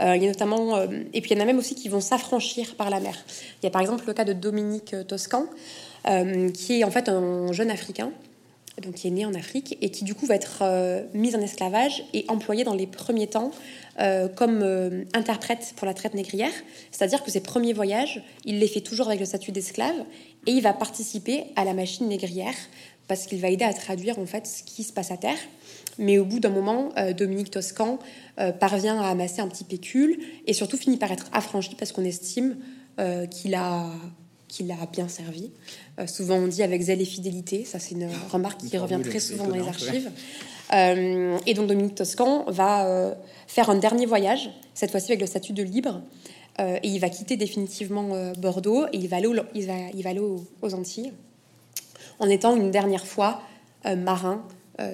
Euh, il y a notamment, euh, et puis il y en a même aussi qui vont s'affranchir par la mer. Il y a par exemple le cas de Dominique Toscan, euh, qui est en fait un jeune Africain donc qui est né en Afrique et qui du coup va être mis en esclavage et employé dans les premiers temps comme interprète pour la traite négrière. C'est-à-dire que ses premiers voyages, il les fait toujours avec le statut d'esclave et il va participer à la machine négrière parce qu'il va aider à traduire en fait ce qui se passe à terre. Mais au bout d'un moment, euh, Dominique Toscan euh, parvient à amasser un petit pécule et surtout finit par être affranchi parce qu'on estime euh, qu'il a qu'il a bien servi. souvent on dit avec zèle et fidélité, ça c'est une remarque qui revient très souvent dans les archives. et donc Dominique Toscan va faire un dernier voyage, cette fois-ci avec le statut de libre, et il va quitter définitivement Bordeaux et il va aller, il va, il va aller aux Antilles en étant une dernière fois marin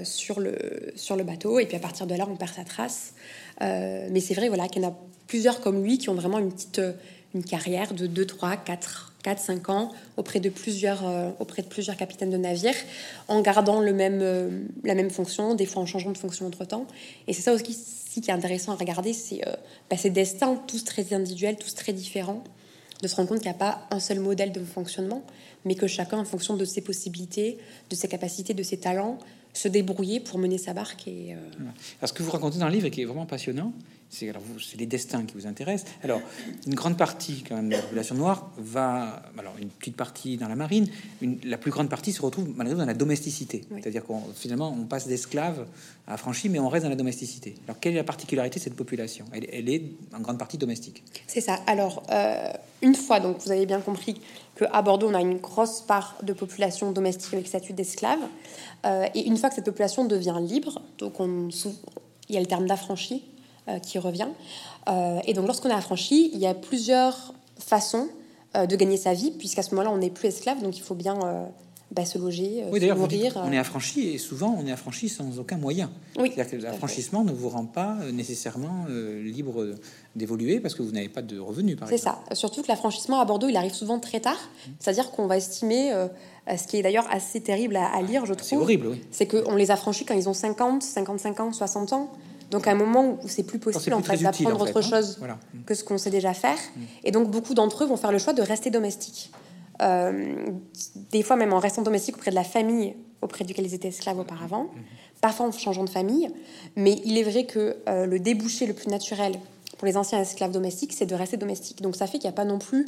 sur, le, sur le bateau. Et puis à partir de là, on perd sa trace. Euh, mais c'est vrai voilà, qu'il y en a plusieurs comme lui qui ont vraiment une petite euh, une carrière de 2, 3, 4, 4 5 ans auprès de plusieurs, auprès de plusieurs capitaines de navires, en gardant le même, la même fonction, des fois en changeant de fonction entre-temps. Et c'est ça aussi, qui est intéressant à regarder, c'est bah, ces destins, tous très individuels, tous très différents, de se rendre compte qu'il n'y a pas un seul modèle de fonctionnement, mais que chacun, en fonction de ses possibilités, de ses capacités, de ses talents, se débrouiller pour mener sa barque. Et, euh... ce que vous racontez dans le livre qui est vraiment passionnant, c'est les destins qui vous intéressent. Alors une grande partie quand même de la population noire va, alors une petite partie dans la marine, une, la plus grande partie se retrouve malgré tout dans la domesticité. C'est-à-dire qu'on finalement on passe d'esclave à affranchi, mais on reste dans la domesticité. Alors quelle est la particularité de cette population? Elle, est en grande partie domestique. C'est ça. Alors euh, une fois, donc vous avez bien compris qu'à Bordeaux on a une grosse part de population domestique avec statut d'esclave, euh, et une fois que cette population devient libre, donc on, il y a le terme d'affranchi qui revient. Euh, et donc, lorsqu'on est affranchi, il y a plusieurs façons euh, de gagner sa vie, puisqu'à ce moment-là, on n'est plus esclave, donc il faut bien bah, se loger, oui, se nourrir. on est affranchi et souvent on est affranchi sans aucun moyen. Oui, C'est-à-dire que l'affranchissement ne vous rend pas nécessairement libre d'évoluer parce que vous n'avez pas de revenus. C'est ça. Surtout que l'affranchissement à Bordeaux, il arrive souvent très tard. C'est-à-dire qu'on va estimer, ce qui est d'ailleurs assez terrible à, lire, je trouve. C'est horrible, oui. C'est qu'on les affranchit quand ils ont 50, 55 ans, 60 ans. Donc à un moment où c'est plus possible en fait, d'apprendre autre hein. chose que ce qu'on sait déjà faire. Mm. Et donc beaucoup d'entre eux vont faire le choix de rester domestiques. Euh, des fois même en restant domestiques auprès de la famille auprès duquel ils étaient esclaves auparavant, mm. parfois en changeant de famille. Mais il est vrai que euh, le débouché le plus naturel pour les anciens esclaves domestiques, c'est de rester domestique. Donc ça fait qu'il n'y a pas non plus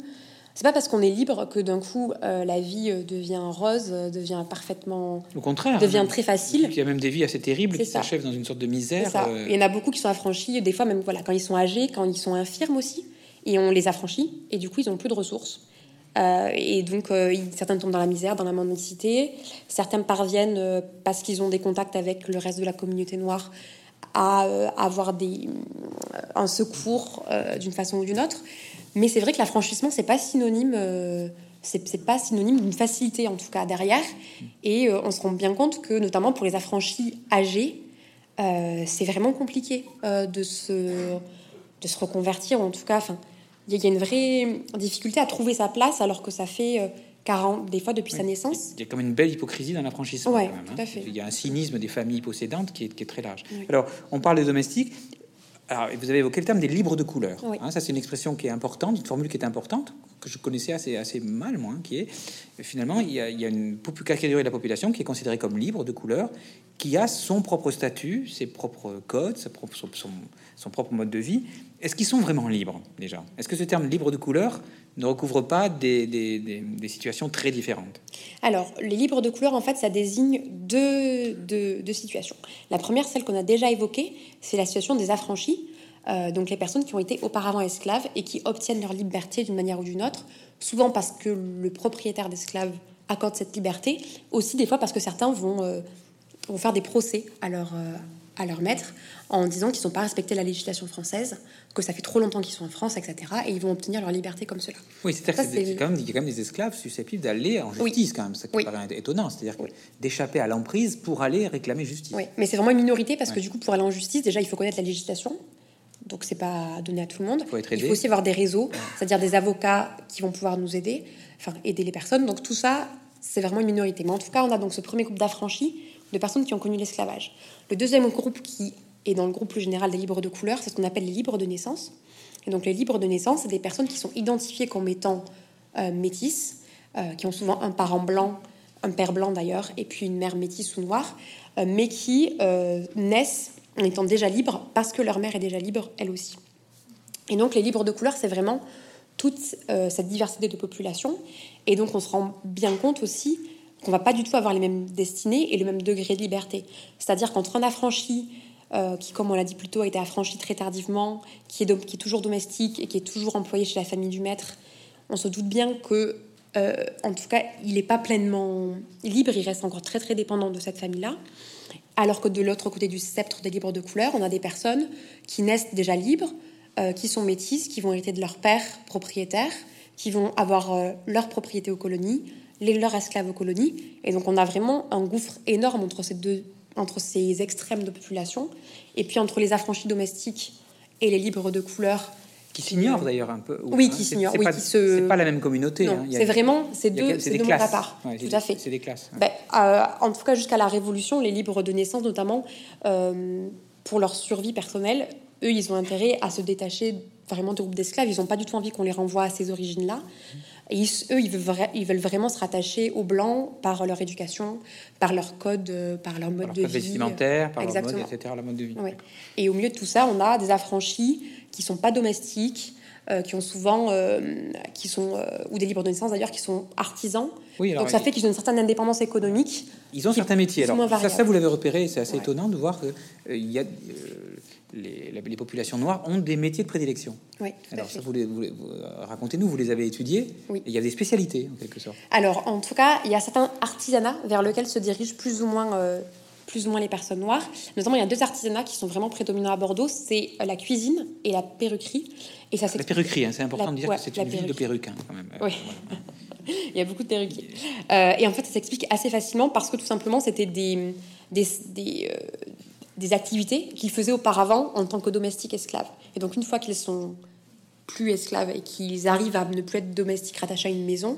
c'est pas parce qu'on est libre que d'un coup euh, la vie euh, devient rose, euh, devient parfaitement. Au contraire. Devient très facile. Il y a même des vies assez terribles qui s'achèvent dans une sorte de misère. Il y en a beaucoup qui sont affranchis, des fois même voilà, quand ils sont âgés, quand ils sont infirmes aussi, et on les affranchit, et du coup ils ont plus de ressources. et donc certains tombent dans la misère, dans la mendicité. Certains parviennent parce qu'ils ont des contacts avec le reste de la communauté noire à avoir des, un secours d'une façon ou d'une autre. Mais c'est vrai que l'affranchissement, c'est pas synonyme, euh, c'est pas synonyme d'une facilité en tout cas derrière. Et euh, on se rend bien compte que, notamment pour les affranchis âgés, euh, c'est vraiment compliqué de se de se reconvertir. En tout cas, enfin, il y, a une vraie difficulté à trouver sa place alors que ça fait 40, des fois depuis sa naissance. Il y a comme une belle hypocrisie dans l'affranchissement. Ouais, hein. Il y a un cynisme des familles possédantes qui est, qui est très large. Alors, on parle des domestiques Alors, vous avez évoqué le terme des libres de couleur. Hein, ça, c'est une expression qui est importante, une formule qui est importante, que je connaissais assez, assez mal, moi, hein, qui est finalement, il y a, il y a une catégorie de la population qui est considérée comme libre de couleur, qui a son propre statut, ses propres codes, sa propre, son, son, propre mode de vie. Est-ce qu'ils sont vraiment libres, déjà? Est-ce que ce terme libre de couleur ne recouvre pas des, des, situations très différentes? Alors, les libres de couleur, en fait, ça désigne deux, deux, deux situations. La première, celle qu'on a déjà évoquée, c'est la situation des affranchis. Euh, donc les personnes qui ont été auparavant esclaves et qui obtiennent leur liberté d'une manière ou d'une autre, souvent parce que le propriétaire d'esclaves accorde cette liberté, aussi des fois parce que certains vont, euh, vont faire des procès à leur, euh, à leur maître en disant qu'ils n'ont pas respecté la législation française, que ça fait trop longtemps qu'ils sont en France, etc. Et ils vont obtenir leur liberté comme cela. Oui, c'est-à-dire qu'il y, a quand même des esclaves susceptibles d'aller en justice, quand même. Ça paraît étonnant. C'est-à-dire d'échapper à l'emprise pour aller réclamer justice. Oui, mais c'est vraiment une minorité parce que du coup, pour aller en justice, déjà, il faut connaître la législation donc c'est pas donné à tout le monde. Faut il faut aussi avoir des réseaux, c'est-à-dire des avocats qui vont pouvoir nous aider, enfin aider les personnes. Donc tout ça, c'est vraiment une minorité. Mais en tout cas, on a donc ce premier groupe d'affranchis, de personnes qui ont connu l'esclavage. Le deuxième groupe qui est dans le groupe plus général des libres de couleur, c'est ce qu'on appelle les libres de naissance. Et donc les libres de naissance, c'est des personnes qui sont identifiées comme étant euh, métisses, euh, qui ont souvent un parent blanc, un père blanc d'ailleurs, et puis une mère métisse ou noire, euh, mais qui naissent en étant déjà libres parce que leur mère est déjà libre, elle aussi. Et donc les libres de couleur, c'est vraiment toute euh, cette diversité de population. Et donc on se rend bien compte aussi qu'on va pas du tout avoir les mêmes destinées et le même degré de liberté. C'est-à-dire qu'entre un affranchi, euh, qui, comme on l'a dit plus tôt, a été affranchi très tardivement, qui est, toujours domestique et qui est toujours employé chez la famille du maître, on se doute bien que, euh, en tout cas, il n'est pas pleinement libre, il reste encore très très dépendant de cette famille-là. Alors que de l'autre côté du sceptre des libres de couleur, on a des personnes qui naissent déjà libres, euh, qui sont métisses, qui vont hériter de leur père propriétaire, qui vont avoir leur propriété aux colonies, les, leurs esclaves aux colonies. Et donc on a vraiment un gouffre énorme entre ces deux, entre ces extrêmes de population. Et puis entre les affranchis domestiques et les libres de couleur, qui s'ignorent d'ailleurs un peu. Oui, qui s'ignorent. Oui, se... C'est pas la même communauté. Hein. C'est vraiment, c'est deux, c'est des classes. à part. tout à fait. C'est des classes. Ben, euh, en tout cas, jusqu'à la Révolution, les libres de naissance, notamment, euh, pour leur survie personnelle, eux, ils ont intérêt à se détacher vraiment du groupe d'esclaves. Ils n'ont pas du tout envie qu'on les renvoie à ces origines-là. Et eux, ils veulent, ils veulent, vraiment se rattacher aux blancs par leur éducation, par leur code, euh, par leur mode de vie. vestimentaire, par leur mode, etc., la mode de vie. Et au milieu de tout ça, on a des affranchis qui sont pas domestiques, euh, qui ont souvent, euh, qui sont, euh, ou des libres de naissance d'ailleurs, qui sont artisans. Donc ça fait qu'ils ont une certaine indépendance économique. Ils ont certains métiers. Alors, ça, ça, vous l'avez repéré, c'est assez étonnant de voir que il y a, les, les, populations noires ont des métiers de prédilection. Oui, Alors, ça, vous, vous, racontez-nous, vous les avez étudiés. Oui. il y a des spécialités, en quelque sorte. Alors, en tout cas, il y a certains artisanats vers lesquels se dirigent plus ou moins plus ou moins les personnes noires. Notamment, il y a deux artisanats qui sont vraiment prédominants à Bordeaux, c'est la cuisine et la perruquerie. Et ça, la perruquerie, hein, c'est important de dire que c'est une ville de perruques, hein, quand même. Oui. [LAUGHS] il y a beaucoup de perruquiers. Euh, et en fait, ça s'explique assez facilement parce que tout simplement, c'était des, des, des, euh, des activités qu'ils faisaient auparavant en tant que domestiques esclaves. Et donc, une fois qu'ils sont plus esclaves et qu'ils arrivent à ne plus être domestiques rattachés à une maison,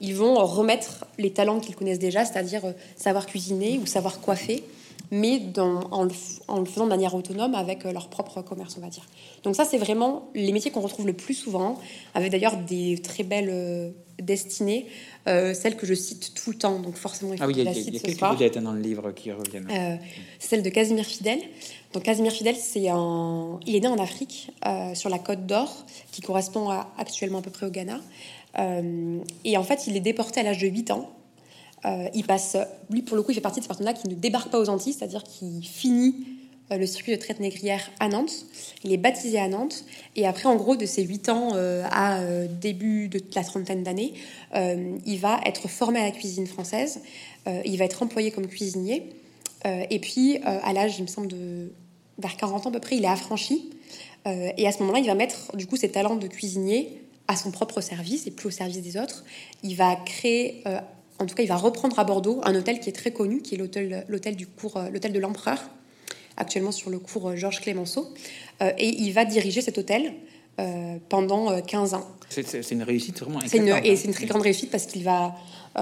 ils vont remettre les talents qu'ils connaissent déjà, c'est-à-dire euh, savoir cuisiner ou savoir coiffer, mais en, le, faisant de manière autonome avec euh, leur propre commerce, on va dire. Donc ça, c'est vraiment les métiers qu'on retrouve le plus souvent, avec d'ailleurs des très belles euh, destinées, celles que je cite tout le temps, donc forcément il faut ah oui, il y a, il y a quelques vedettes dans le livre qui reviennent. celle de Casimir Fidel. Donc Casimir Fidel, c'est un... il est né en Afrique, sur la Côte d'Or, qui correspond actuellement à peu près au Ghana. Euh, et en fait, il est déporté à l'âge de 8 ans. Euh, il passe, lui pour le coup, il fait partie de ces personnes-là qui ne débarquent pas aux Antilles, c'est-à-dire qui finit euh, le circuit de traite négrière à Nantes. Il est baptisé à Nantes. Et après, en gros, de ses 8 ans à début de la trentaine d'années, il va être formé à la cuisine française. il va être employé comme cuisinier. et puis, à l'âge, il me semble, de vers 40 ans à peu près, il est affranchi. et à ce moment-là, il va mettre, du coup, ses talents de cuisinier à son propre service et plus au service des autres. Il va créer, euh, en tout cas, il va reprendre à Bordeaux un hôtel qui est très connu, qui est l'hôtel, euh, de l'Empereur, actuellement sur le cours euh, Georges Clémenceau. et il va diriger cet hôtel pendant 15 ans. C'est une réussite vraiment et c'est une très grande réussite parce qu'il va,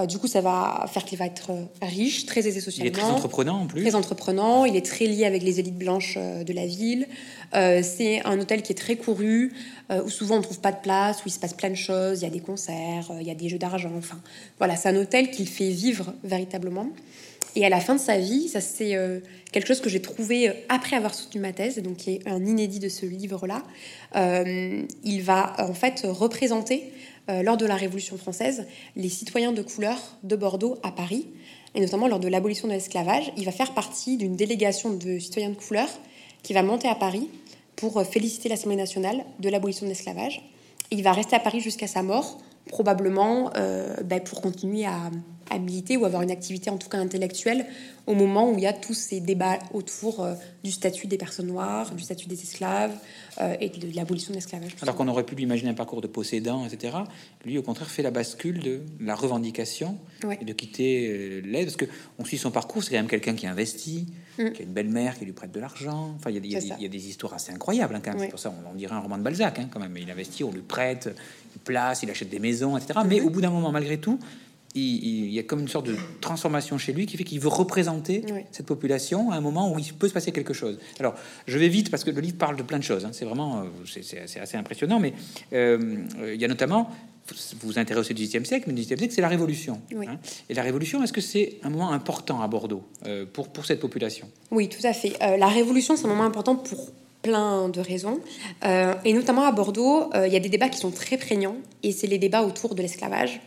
du coup, ça va faire qu'il va être riche, très aisé socialement. Il est très entreprenant en plus. Très entreprenant. Il est très lié avec les élites blanches de la ville. c'est un hôtel qui est très couru, où souvent on ne trouve pas de place, où il se passe plein de choses. Il y a des concerts, il y a des jeux d'argent. Enfin, voilà, c'est un hôtel qu'il fait vivre véritablement. Et à la fin de sa vie, ça c'est euh, quelque chose que j'ai trouvé euh, après avoir soutenu ma thèse, donc qui est un inédit de ce livre-là. Euh, il va en fait représenter lors de la Révolution française les citoyens de couleur de Bordeaux à Paris, et notamment lors de l'abolition de l'esclavage. Il va faire partie d'une délégation de citoyens de couleur qui va monter à Paris pour féliciter l'Assemblée nationale de l'abolition de l'esclavage. Il va rester à Paris jusqu'à sa mort, probablement ben, pour continuer à, à militer ou avoir une activité en tout cas intellectuelle au moment où il y a tous ces débats autour euh, du statut des personnes noires, du statut des esclaves euh, et de, l'abolition de l'esclavage. Alors qu'on aurait pu lui imaginer un parcours de possédant, etc. Lui, au contraire, fait la bascule de la revendication et de quitter euh, l'aide. Parce qu'on suit son parcours, c'est quand même quelqu'un qui investit, mm. qui a une belle-mère qui lui prête de l'argent. Enfin, il y, a des histoires assez incroyables. Hein, C'est pour ça on, dirait un roman de Balzac, hein, quand même. Il investit, on lui prête, place, il achète des maisons, etc. Mais mm-hmm. au bout d'un moment, malgré tout, il, y a comme une sorte de transformation chez lui qui fait qu'il veut représenter cette population à un moment où il peut se passer quelque chose. Alors, je vais vite parce que le livre parle de plein de choses. Hein. C'est vraiment, euh, c'est assez, impressionnant. Mais euh, il y a notamment, vous vous intéressez au XVIIIe siècle, mais le XVIIIe siècle, c'est la Révolution. Hein. Et la Révolution, est-ce que c'est un moment important à Bordeaux euh, pour, pour cette population? Oui, tout à fait. la Révolution, c'est un moment important pour plein de raisons. et notamment à Bordeaux, il y a des débats qui sont très prégnants, et c'est les débats autour de l'esclavage.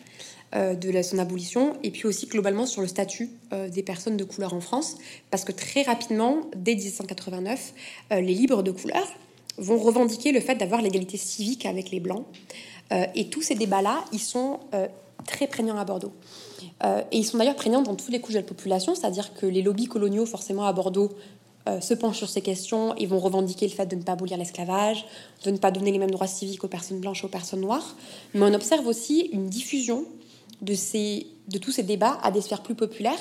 Euh, de son abolition, et puis aussi globalement sur le statut euh, des personnes de couleur en France, parce que très rapidement, dès 1789, euh, les libres de couleur vont revendiquer le fait d'avoir l'égalité civique avec les Blancs. et tous ces débats-là, ils sont très prégnants à Bordeaux. et ils sont d'ailleurs prégnants dans toutes les couches de la population, c'est-à-dire que les lobbies coloniaux, forcément à Bordeaux, se penchent sur ces questions et vont revendiquer le fait de ne pas abolir l'esclavage, de ne pas donner les mêmes droits civiques aux personnes blanches et aux personnes noires. Mais on observe aussi une diffusion de, ces, de tous ces débats à des sphères plus populaires.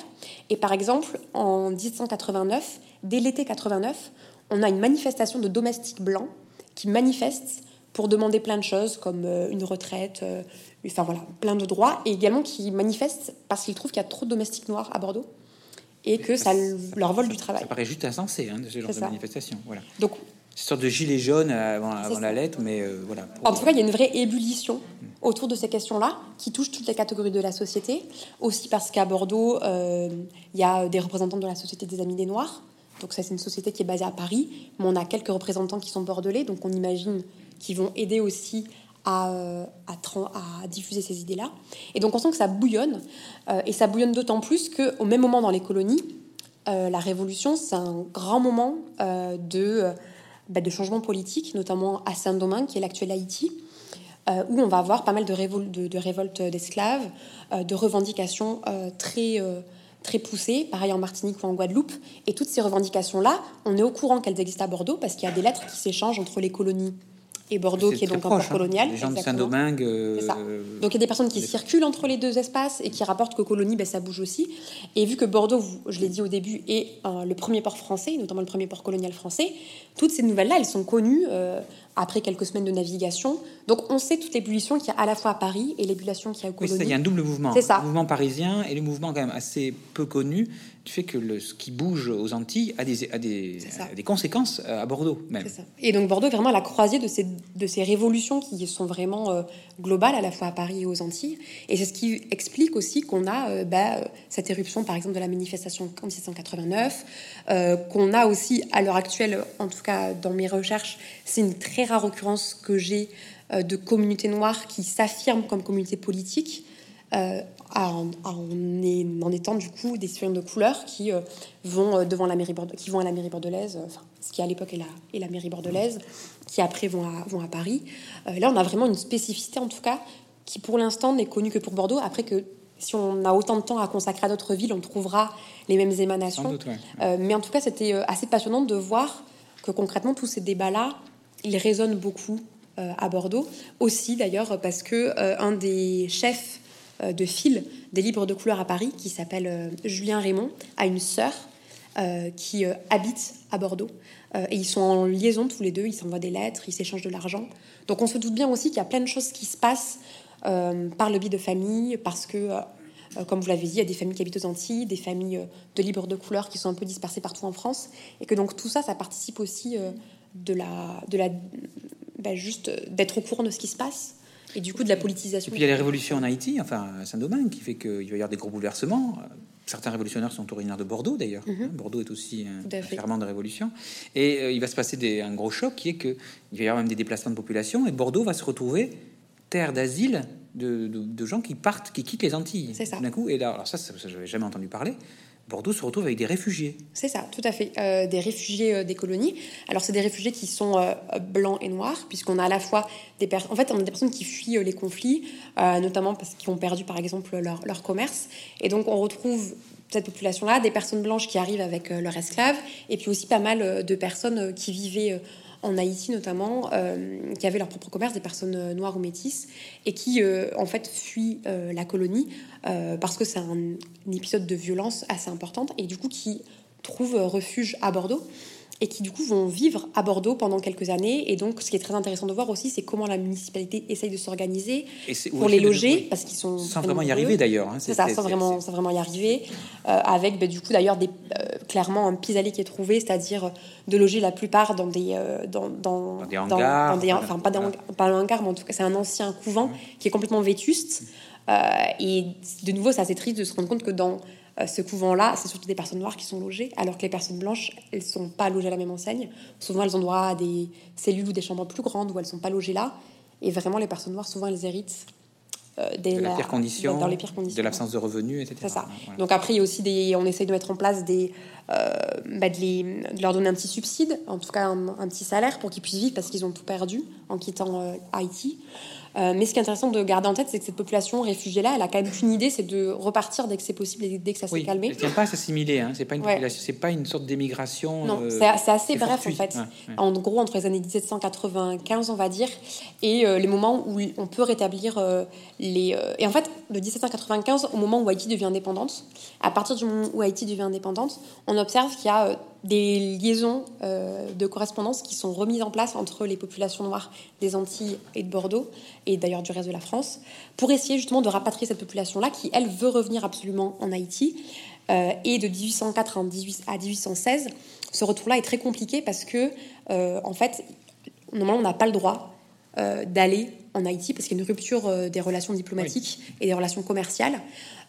Et par exemple, en 1789, dès l'été 89, on a une manifestation de domestiques blancs qui manifestent pour demander plein de choses comme euh, une retraite, euh, enfin voilà, plein de droits, et également qui manifestent parce qu'ils trouvent qu'il y a trop de domestiques noirs à Bordeaux et que ça leur vole du travail. Ça paraît juste insensé, hein, ce genre de manifestation. Voilà. Donc, une sorte de gilet jaune avant, la lettre, mais euh, voilà. En tout cas, il y a une vraie ébullition autour de ces questions-là, qui touchent toutes les catégories de la société. Aussi parce qu'à Bordeaux, euh, il y a des représentants de la Société des Amis des Noirs. Donc ça, c'est une société qui est basée à Paris, mais on a quelques représentants qui sont bordelais, donc on imagine qu'ils vont aider aussi à, euh, à, diffuser ces idées-là. Et donc on sent que ça bouillonne, euh, et ça bouillonne d'autant plus qu'au même moment dans les colonies, la Révolution, c'est un grand moment de, bah, de changement politique, notamment à Saint-Domingue, qui est l'actuel Haïti. Euh, où on va avoir pas mal de, révoltes d'esclaves, euh, de revendications euh, très poussées, pareil en Martinique ou en Guadeloupe. Et toutes ces revendications-là, on est au courant qu'elles existent à Bordeaux parce qu'il y a des lettres qui s'échangent entre les colonies et Bordeaux, qui est donc encore hein. colonial. Les gens de Saint-Domingue. Donc il y a des personnes qui circulent entre les deux espaces et qui rapportent que colonie, ben, ça bouge aussi. Et vu que Bordeaux, je l'ai dit au début, est le premier port français, notamment le premier port colonial français, toutes ces nouvelles-là, elles sont connues après quelques semaines de navigation. Donc on sait toute l'ébullition qu'il y a à la fois à Paris et l'ébullition qu'il y a au Oui, il y a un double mouvement. C'est ça. Le mouvement parisien et le mouvement quand même assez peu connu fait que le, ce qui bouge aux Antilles a des, a des, des conséquences à Bordeaux même. Ça. Et donc Bordeaux est vraiment à la croisée de ces, de ces révolutions qui sont vraiment euh, globales à la fois à Paris et aux Antilles. Et c'est ce qui explique aussi qu'on a euh, bah, cette éruption par exemple de la manifestation en 1789, euh, qu'on a aussi à l'heure actuelle, en tout cas dans mes recherches, c'est une très rare occurrence que j'ai euh, de communautés noires qui s'affirment comme communauté politique, euh, en, en, étant du coup des citoyens de couleur qui euh, vont devant la mairie qui vont à la mairie bordelaise, enfin, ce qui à l'époque est la, est la mairie bordelaise, qui après vont à, vont à Paris. là, on a vraiment une spécificité en tout cas qui pour l'instant n'est connue que pour Bordeaux. Après que si on a autant de temps à consacrer à d'autres villes, on trouvera les mêmes émanations. mais en tout cas, c'était assez passionnant de voir que concrètement tous ces débats-là il résonne beaucoup euh, à Bordeaux. Aussi d'ailleurs parce que euh, un des chefs euh, de file des libres de couleur à Paris, qui s'appelle Julien Raymond, a une sœur qui habitent à Bordeaux. et ils sont en liaison tous les deux, ils s'envoient des lettres, ils s'échangent de l'argent. Donc on se doute bien aussi qu'il y a plein de choses qui se passent par le biais de famille, parce que comme vous l'avez dit, il y a des familles qui habitent aux Antilles, des familles de libres de couleur qui sont un peu dispersées partout en France, et que donc tout ça, ça participe aussi de la, de la, bah, juste d'être au courant de ce qui se passe et du coup de la politisation. Et puis il y a les révolutions en Haïti, enfin Saint-Domingue, qui fait qu'il va y avoir des gros bouleversements. Certains révolutionnaires sont originaires de Bordeaux d'ailleurs. Mhm. Bordeaux est aussi un, ferment de révolution. Et euh, il va se passer des, un gros choc qui est qu'il va y avoir même des déplacements de population et Bordeaux va se retrouver terre d'asile de, de, gens qui partent, qui quittent les Antilles. C'est ça. D'un coup, et là, alors ça, ça, ça j'avais jamais entendu parler. Bordeaux se retrouve avec des réfugiés. C'est ça, tout à fait. Euh, des réfugiés euh, des colonies. Alors, c'est des réfugiés qui sont euh, blancs et noirs, puisqu'on a à la fois des personnes. En fait, on a des personnes qui fuient les conflits, notamment parce qu'ils ont perdu, par exemple, leur, leur, commerce. Et donc, on retrouve cette population-là, des personnes blanches qui arrivent avec leurs esclaves, et puis aussi pas mal de personnes qui vivaient en Haïti notamment, euh, qui avaient leur propre commerce, des personnes euh, noires ou métisses, et qui euh, en fait fuient la colonie parce que c'est un, épisode de violence assez importante, et du coup qui trouvent refuge à Bordeaux et qui du coup vont vivre à Bordeaux pendant quelques années. Et donc, ce qui est très intéressant de voir aussi, c'est comment la municipalité essaye de s'organiser pour les loger, parce qu'ils sont sans vraiment y arriver d'ailleurs. Hein, c'est ça, sans vraiment, sans vraiment y arriver, euh, avec bah, du coup d'ailleurs des euh, clairement un pis-aller qui est trouvé, c'est-à-dire de loger la plupart dans des euh, dans, dans, des hangars, enfin pas dans pas un hangar, mais en tout cas c'est un ancien couvent qui est complètement vétuste. et de nouveau, c'est assez triste de se rendre compte que dans euh, ce couvent-là, c'est surtout des personnes noires qui sont logées, alors que les personnes blanches, elles ne sont pas logées à la même enseigne. Souvent, elles ont droit à des cellules ou des chambres plus grandes où elles ne sont pas logées là. Et vraiment, les personnes noires, souvent, elles héritent euh, des, de la, pire condition, dans les pires conditions, de l'absence de revenus, etc. C'est ça. Donc après, il y a aussi des, on essaye de mettre en place des, euh, bah, de, leur donner un petit subside, en tout cas un, petit salaire pour qu'ils puissent vivre parce qu'ils ont tout perdu en quittant Haïti. Euh, mais ce qui est intéressant de garder en tête, c'est que cette population réfugiée-là, elle a quand même qu'une idée, c'est de repartir dès que c'est possible et dès que ça s'est calmé. Elle ne tient pas à s'assimiler, hein. c'est pas, une c'est pas une sorte d'émigration. Non, euh, c'est assez bref en fait. En gros, entre les années 1795, on va dire, et euh, les moments où on peut rétablir les. et en fait, de 1795 au moment où Haïti devient indépendante, à partir du moment où Haïti devient indépendante, on observe qu'il y a des liaisons euh, de correspondance qui sont remises en place entre les populations noires des Antilles et de Bordeaux, et d'ailleurs du reste de la France, pour essayer justement de rapatrier cette population-là qui, elle, veut revenir absolument en Haïti. Euh, et de 1804 à 1816, ce retour-là est très compliqué parce que, euh, en fait, normalement, on n'a pas le droit d'aller en Haïti parce qu'il y a une rupture des relations diplomatiques et des relations commerciales.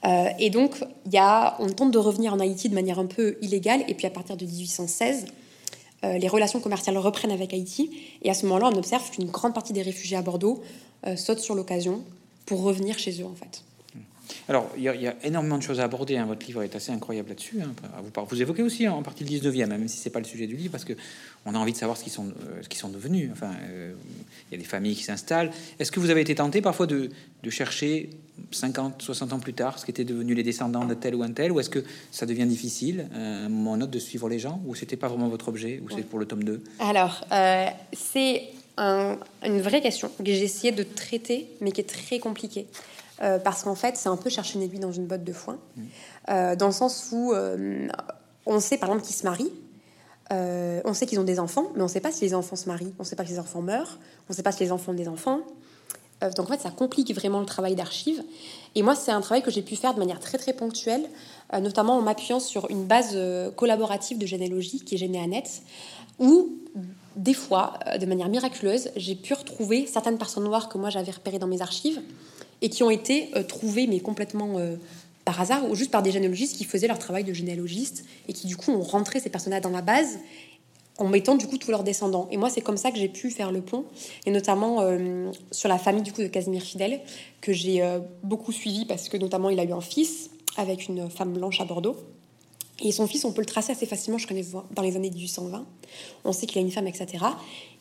Euh, et donc, y a, on tente de revenir en Haïti de manière un peu illégale. Et puis, à partir de 1816, euh, les relations commerciales reprennent avec Haïti. Et à ce moment-là, on observe qu'une grande partie des réfugiés à Bordeaux euh, sautent sur l'occasion pour revenir chez eux, en fait. Alors, il y, a énormément de choses à aborder. Hein. Votre livre est assez incroyable là-dessus. Hein. Vous, vous, évoquez aussi en partie le 19e, même si c'est pas le sujet du livre, parce que on a envie de savoir ce qu'ils sont, euh, ce qu'ils sont devenus. Enfin, euh, il y a des familles qui s'installent. Est-ce que vous avez été tenté parfois de, de, chercher 50, 60 ans plus tard ce qu'étaient devenus les descendants de tel ou un tel, ou est-ce que ça devient difficile à un moment ou un autre de suivre les gens, ou c'était pas vraiment votre objet, ou c'est pour le tome 2 Alors, euh, c'est une vraie question que j'ai essayé de traiter, mais qui est très compliquée. Euh, parce qu'en fait, c'est un peu chercher une aiguille dans une botte de foin, euh, dans le sens où euh, on sait par exemple qu'ils se marient, on sait qu'ils ont des enfants, mais on ne sait pas si les enfants se marient, on ne sait pas si les enfants meurent, on ne sait pas si les enfants ont des enfants. donc en fait, ça complique vraiment le travail d'archives. Et moi, c'est un travail que j'ai pu faire de manière très très ponctuelle, notamment en m'appuyant sur une base collaborative de généalogie qui est Généanet, où des fois, de manière miraculeuse, j'ai pu retrouver certaines personnes noires que moi j'avais repérées dans mes archives et qui ont été euh, trouvés, mais complètement euh, par hasard, ou juste par des généalogistes qui faisaient leur travail de généalogiste, et qui du coup ont rentré ces personnages dans la base en mettant du coup tous leurs descendants. Et moi, c'est comme ça que j'ai pu faire le pont, et notamment euh, sur la famille du coup de Casimir Fidel, que j'ai beaucoup suivi parce que notamment il a eu un fils avec une femme blanche à Bordeaux. Et son fils, on peut le tracer assez facilement, je connais dans les années 1820. On sait qu'il a une femme, etc.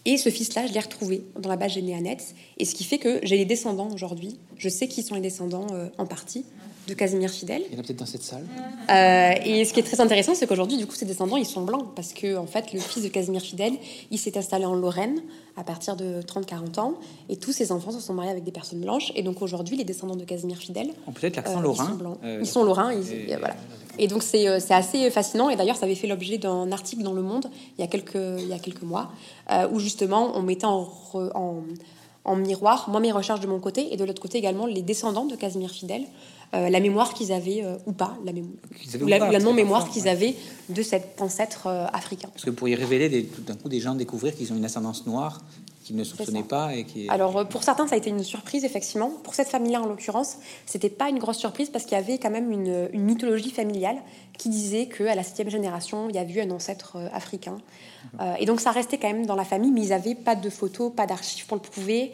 Et ce fils-là, je l'ai retrouvé dans la base Généanet. Et ce qui fait que j'ai les descendants aujourd'hui. Je sais qui sont les descendants euh, en partie de Casimir Fidèle. Il y en a peut-être dans cette salle. Euh, et ce qui est très intéressant, c'est qu'aujourd'hui, du coup, ses descendants, ils sont blancs. Parce que, en fait, le fils de Casimir Fidèle, il s'est installé en Lorraine à partir de 30-40 ans. Et tous ses enfants se sont mariés avec des personnes blanches. Et donc, aujourd'hui, les descendants de Casimir Fidèle. On peut-être l'accent euh, lorrain. Ils sont, blancs. Euh, ils sont lorrains. ils- et- voilà. Et donc, c'est assez fascinant. Et d'ailleurs, ça avait fait l'objet d'un article dans Le Monde il y a quelques, il y a quelques mois, où justement, on mettait en, re- en, en miroir, moi, mes recherches de mon côté, et de l'autre côté également, les descendants de Casimir Fidèle, euh, la mémoire qu'ils avaient, euh, ou pas, la, ou la, non-mémoire qu'ils ouais. avaient de cet ancêtre euh, africain. Parce que vous pourriez révéler des- tout d'un coup des gens découvrir qu'ils ont une ascendance noire qu'ils ne soupçonnaient pas et qui. Alors euh, pour certains, ça a été une surprise effectivement. Pour cette famille-là en l'occurrence, c'était pas une grosse surprise parce qu'il y avait quand même une, une mythologie familiale qui disait que à la septième génération, il y avait eu un ancêtre euh, africain. Euh, et donc ça restait quand même dans la famille, mais ils n'avaient pas de photos, pas d'archives pour le prouver.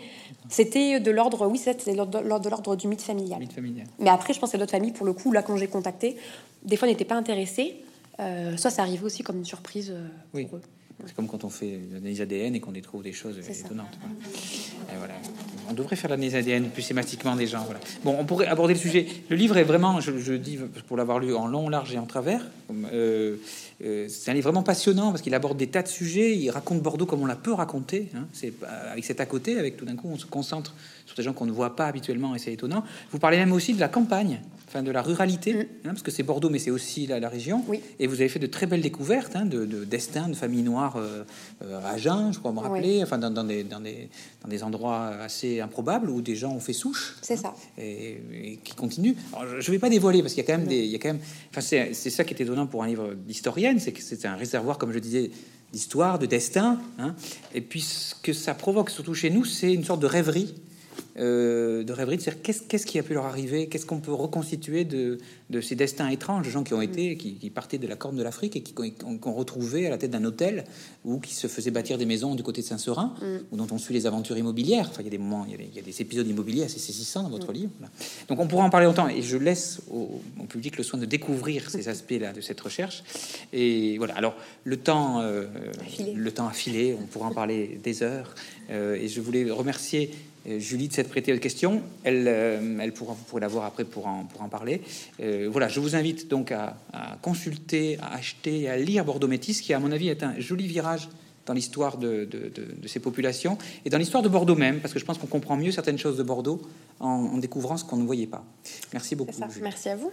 C'était de l'ordre, oui, c'était de l'ordre de l'ordre du mythe familial. mythe familial. Mais après, je pense que d'autres familles, pour le coup, là, quand j'ai contacté, des fois n'étaient pas intéressées. Euh, soit ça arrivait aussi comme une surprise euh, Oui. pour eux. C'est comme quand on fait l'analyse ADN et qu'on y trouve des choses étonnantes. Voilà. Et voilà. On devrait faire l'analyse ADN plus schématiquement des gens. Bon, on pourrait aborder le sujet. Le livre est vraiment, je, je dis pour l'avoir lu en long, large et en travers, euh, euh, c'est un livre vraiment passionnant parce qu'il aborde des tas de sujets. Il raconte Bordeaux comme on la peut raconter. hein. C'est pas- avec cet à côté, avec tout d'un coup, on se concentre sur des gens qu'on ne voit pas habituellement et c'est étonnant. Vous parlez même aussi de la campagne, enfin de la ruralité, Mm. hein, parce que c'est Bordeaux, mais c'est aussi la, la région. Oui. Et vous avez fait de très belles découvertes hein, de, de destin de familles noires euh, euh, à Agen, je crois me rappeler, enfin dans, dans des, dans, des, dans des endroits assez improbables où des gens ont fait souche C'est ça. et, et qui continuent. Alors, je ne vais pas dévoiler parce qu'il y a quand même des, il y a quand même, enfin c'est, c'est ça qui est étonnant pour un livre d'historienne, c'est que c'est un réservoir, comme je disais, d'histoire, de destin. hein. Et puis ce que ça provoque surtout chez nous, c'est une sorte de rêverie. Euh, de rêverie, de dire qu'est-ce, qu'est-ce qui a pu leur arriver, qu'est-ce qu'on peut reconstituer de, de ces destins étranges, de gens qui ont été, qui, qui partaient de la corne de l'Afrique et qui qu'on qu'on retrouvait à la tête d'un hôtel ou qui se faisaient bâtir des maisons du côté de Saint-Seurin, ou dont on suit les aventures immobilières. Enfin, il y a des moments, il y a des, il y a des épisodes immobiliers assez saisissants dans votre livre. là. Donc, on pourra en parler longtemps, et je laisse au, au public le soin de découvrir ces aspects-là de cette recherche. Et voilà. Alors, le temps, euh, le temps a filé. On pourra en parler des heures. Euh, et je voulais remercier Julie de s'être prêtée aux questions. Elle, euh, elle pourra, vous pourrez la voir après pour en, pour en parler. Euh, voilà, je vous invite donc à, à consulter, à acheter, et à lire Bordeaux Métis, qui à mon avis est un joli virage dans l'histoire de, de- de- de ces populations et dans l'histoire de Bordeaux même, parce que je pense qu'on comprend mieux certaines choses de Bordeaux en, en découvrant ce qu'on ne voyait pas. Merci beaucoup. Merci à vous.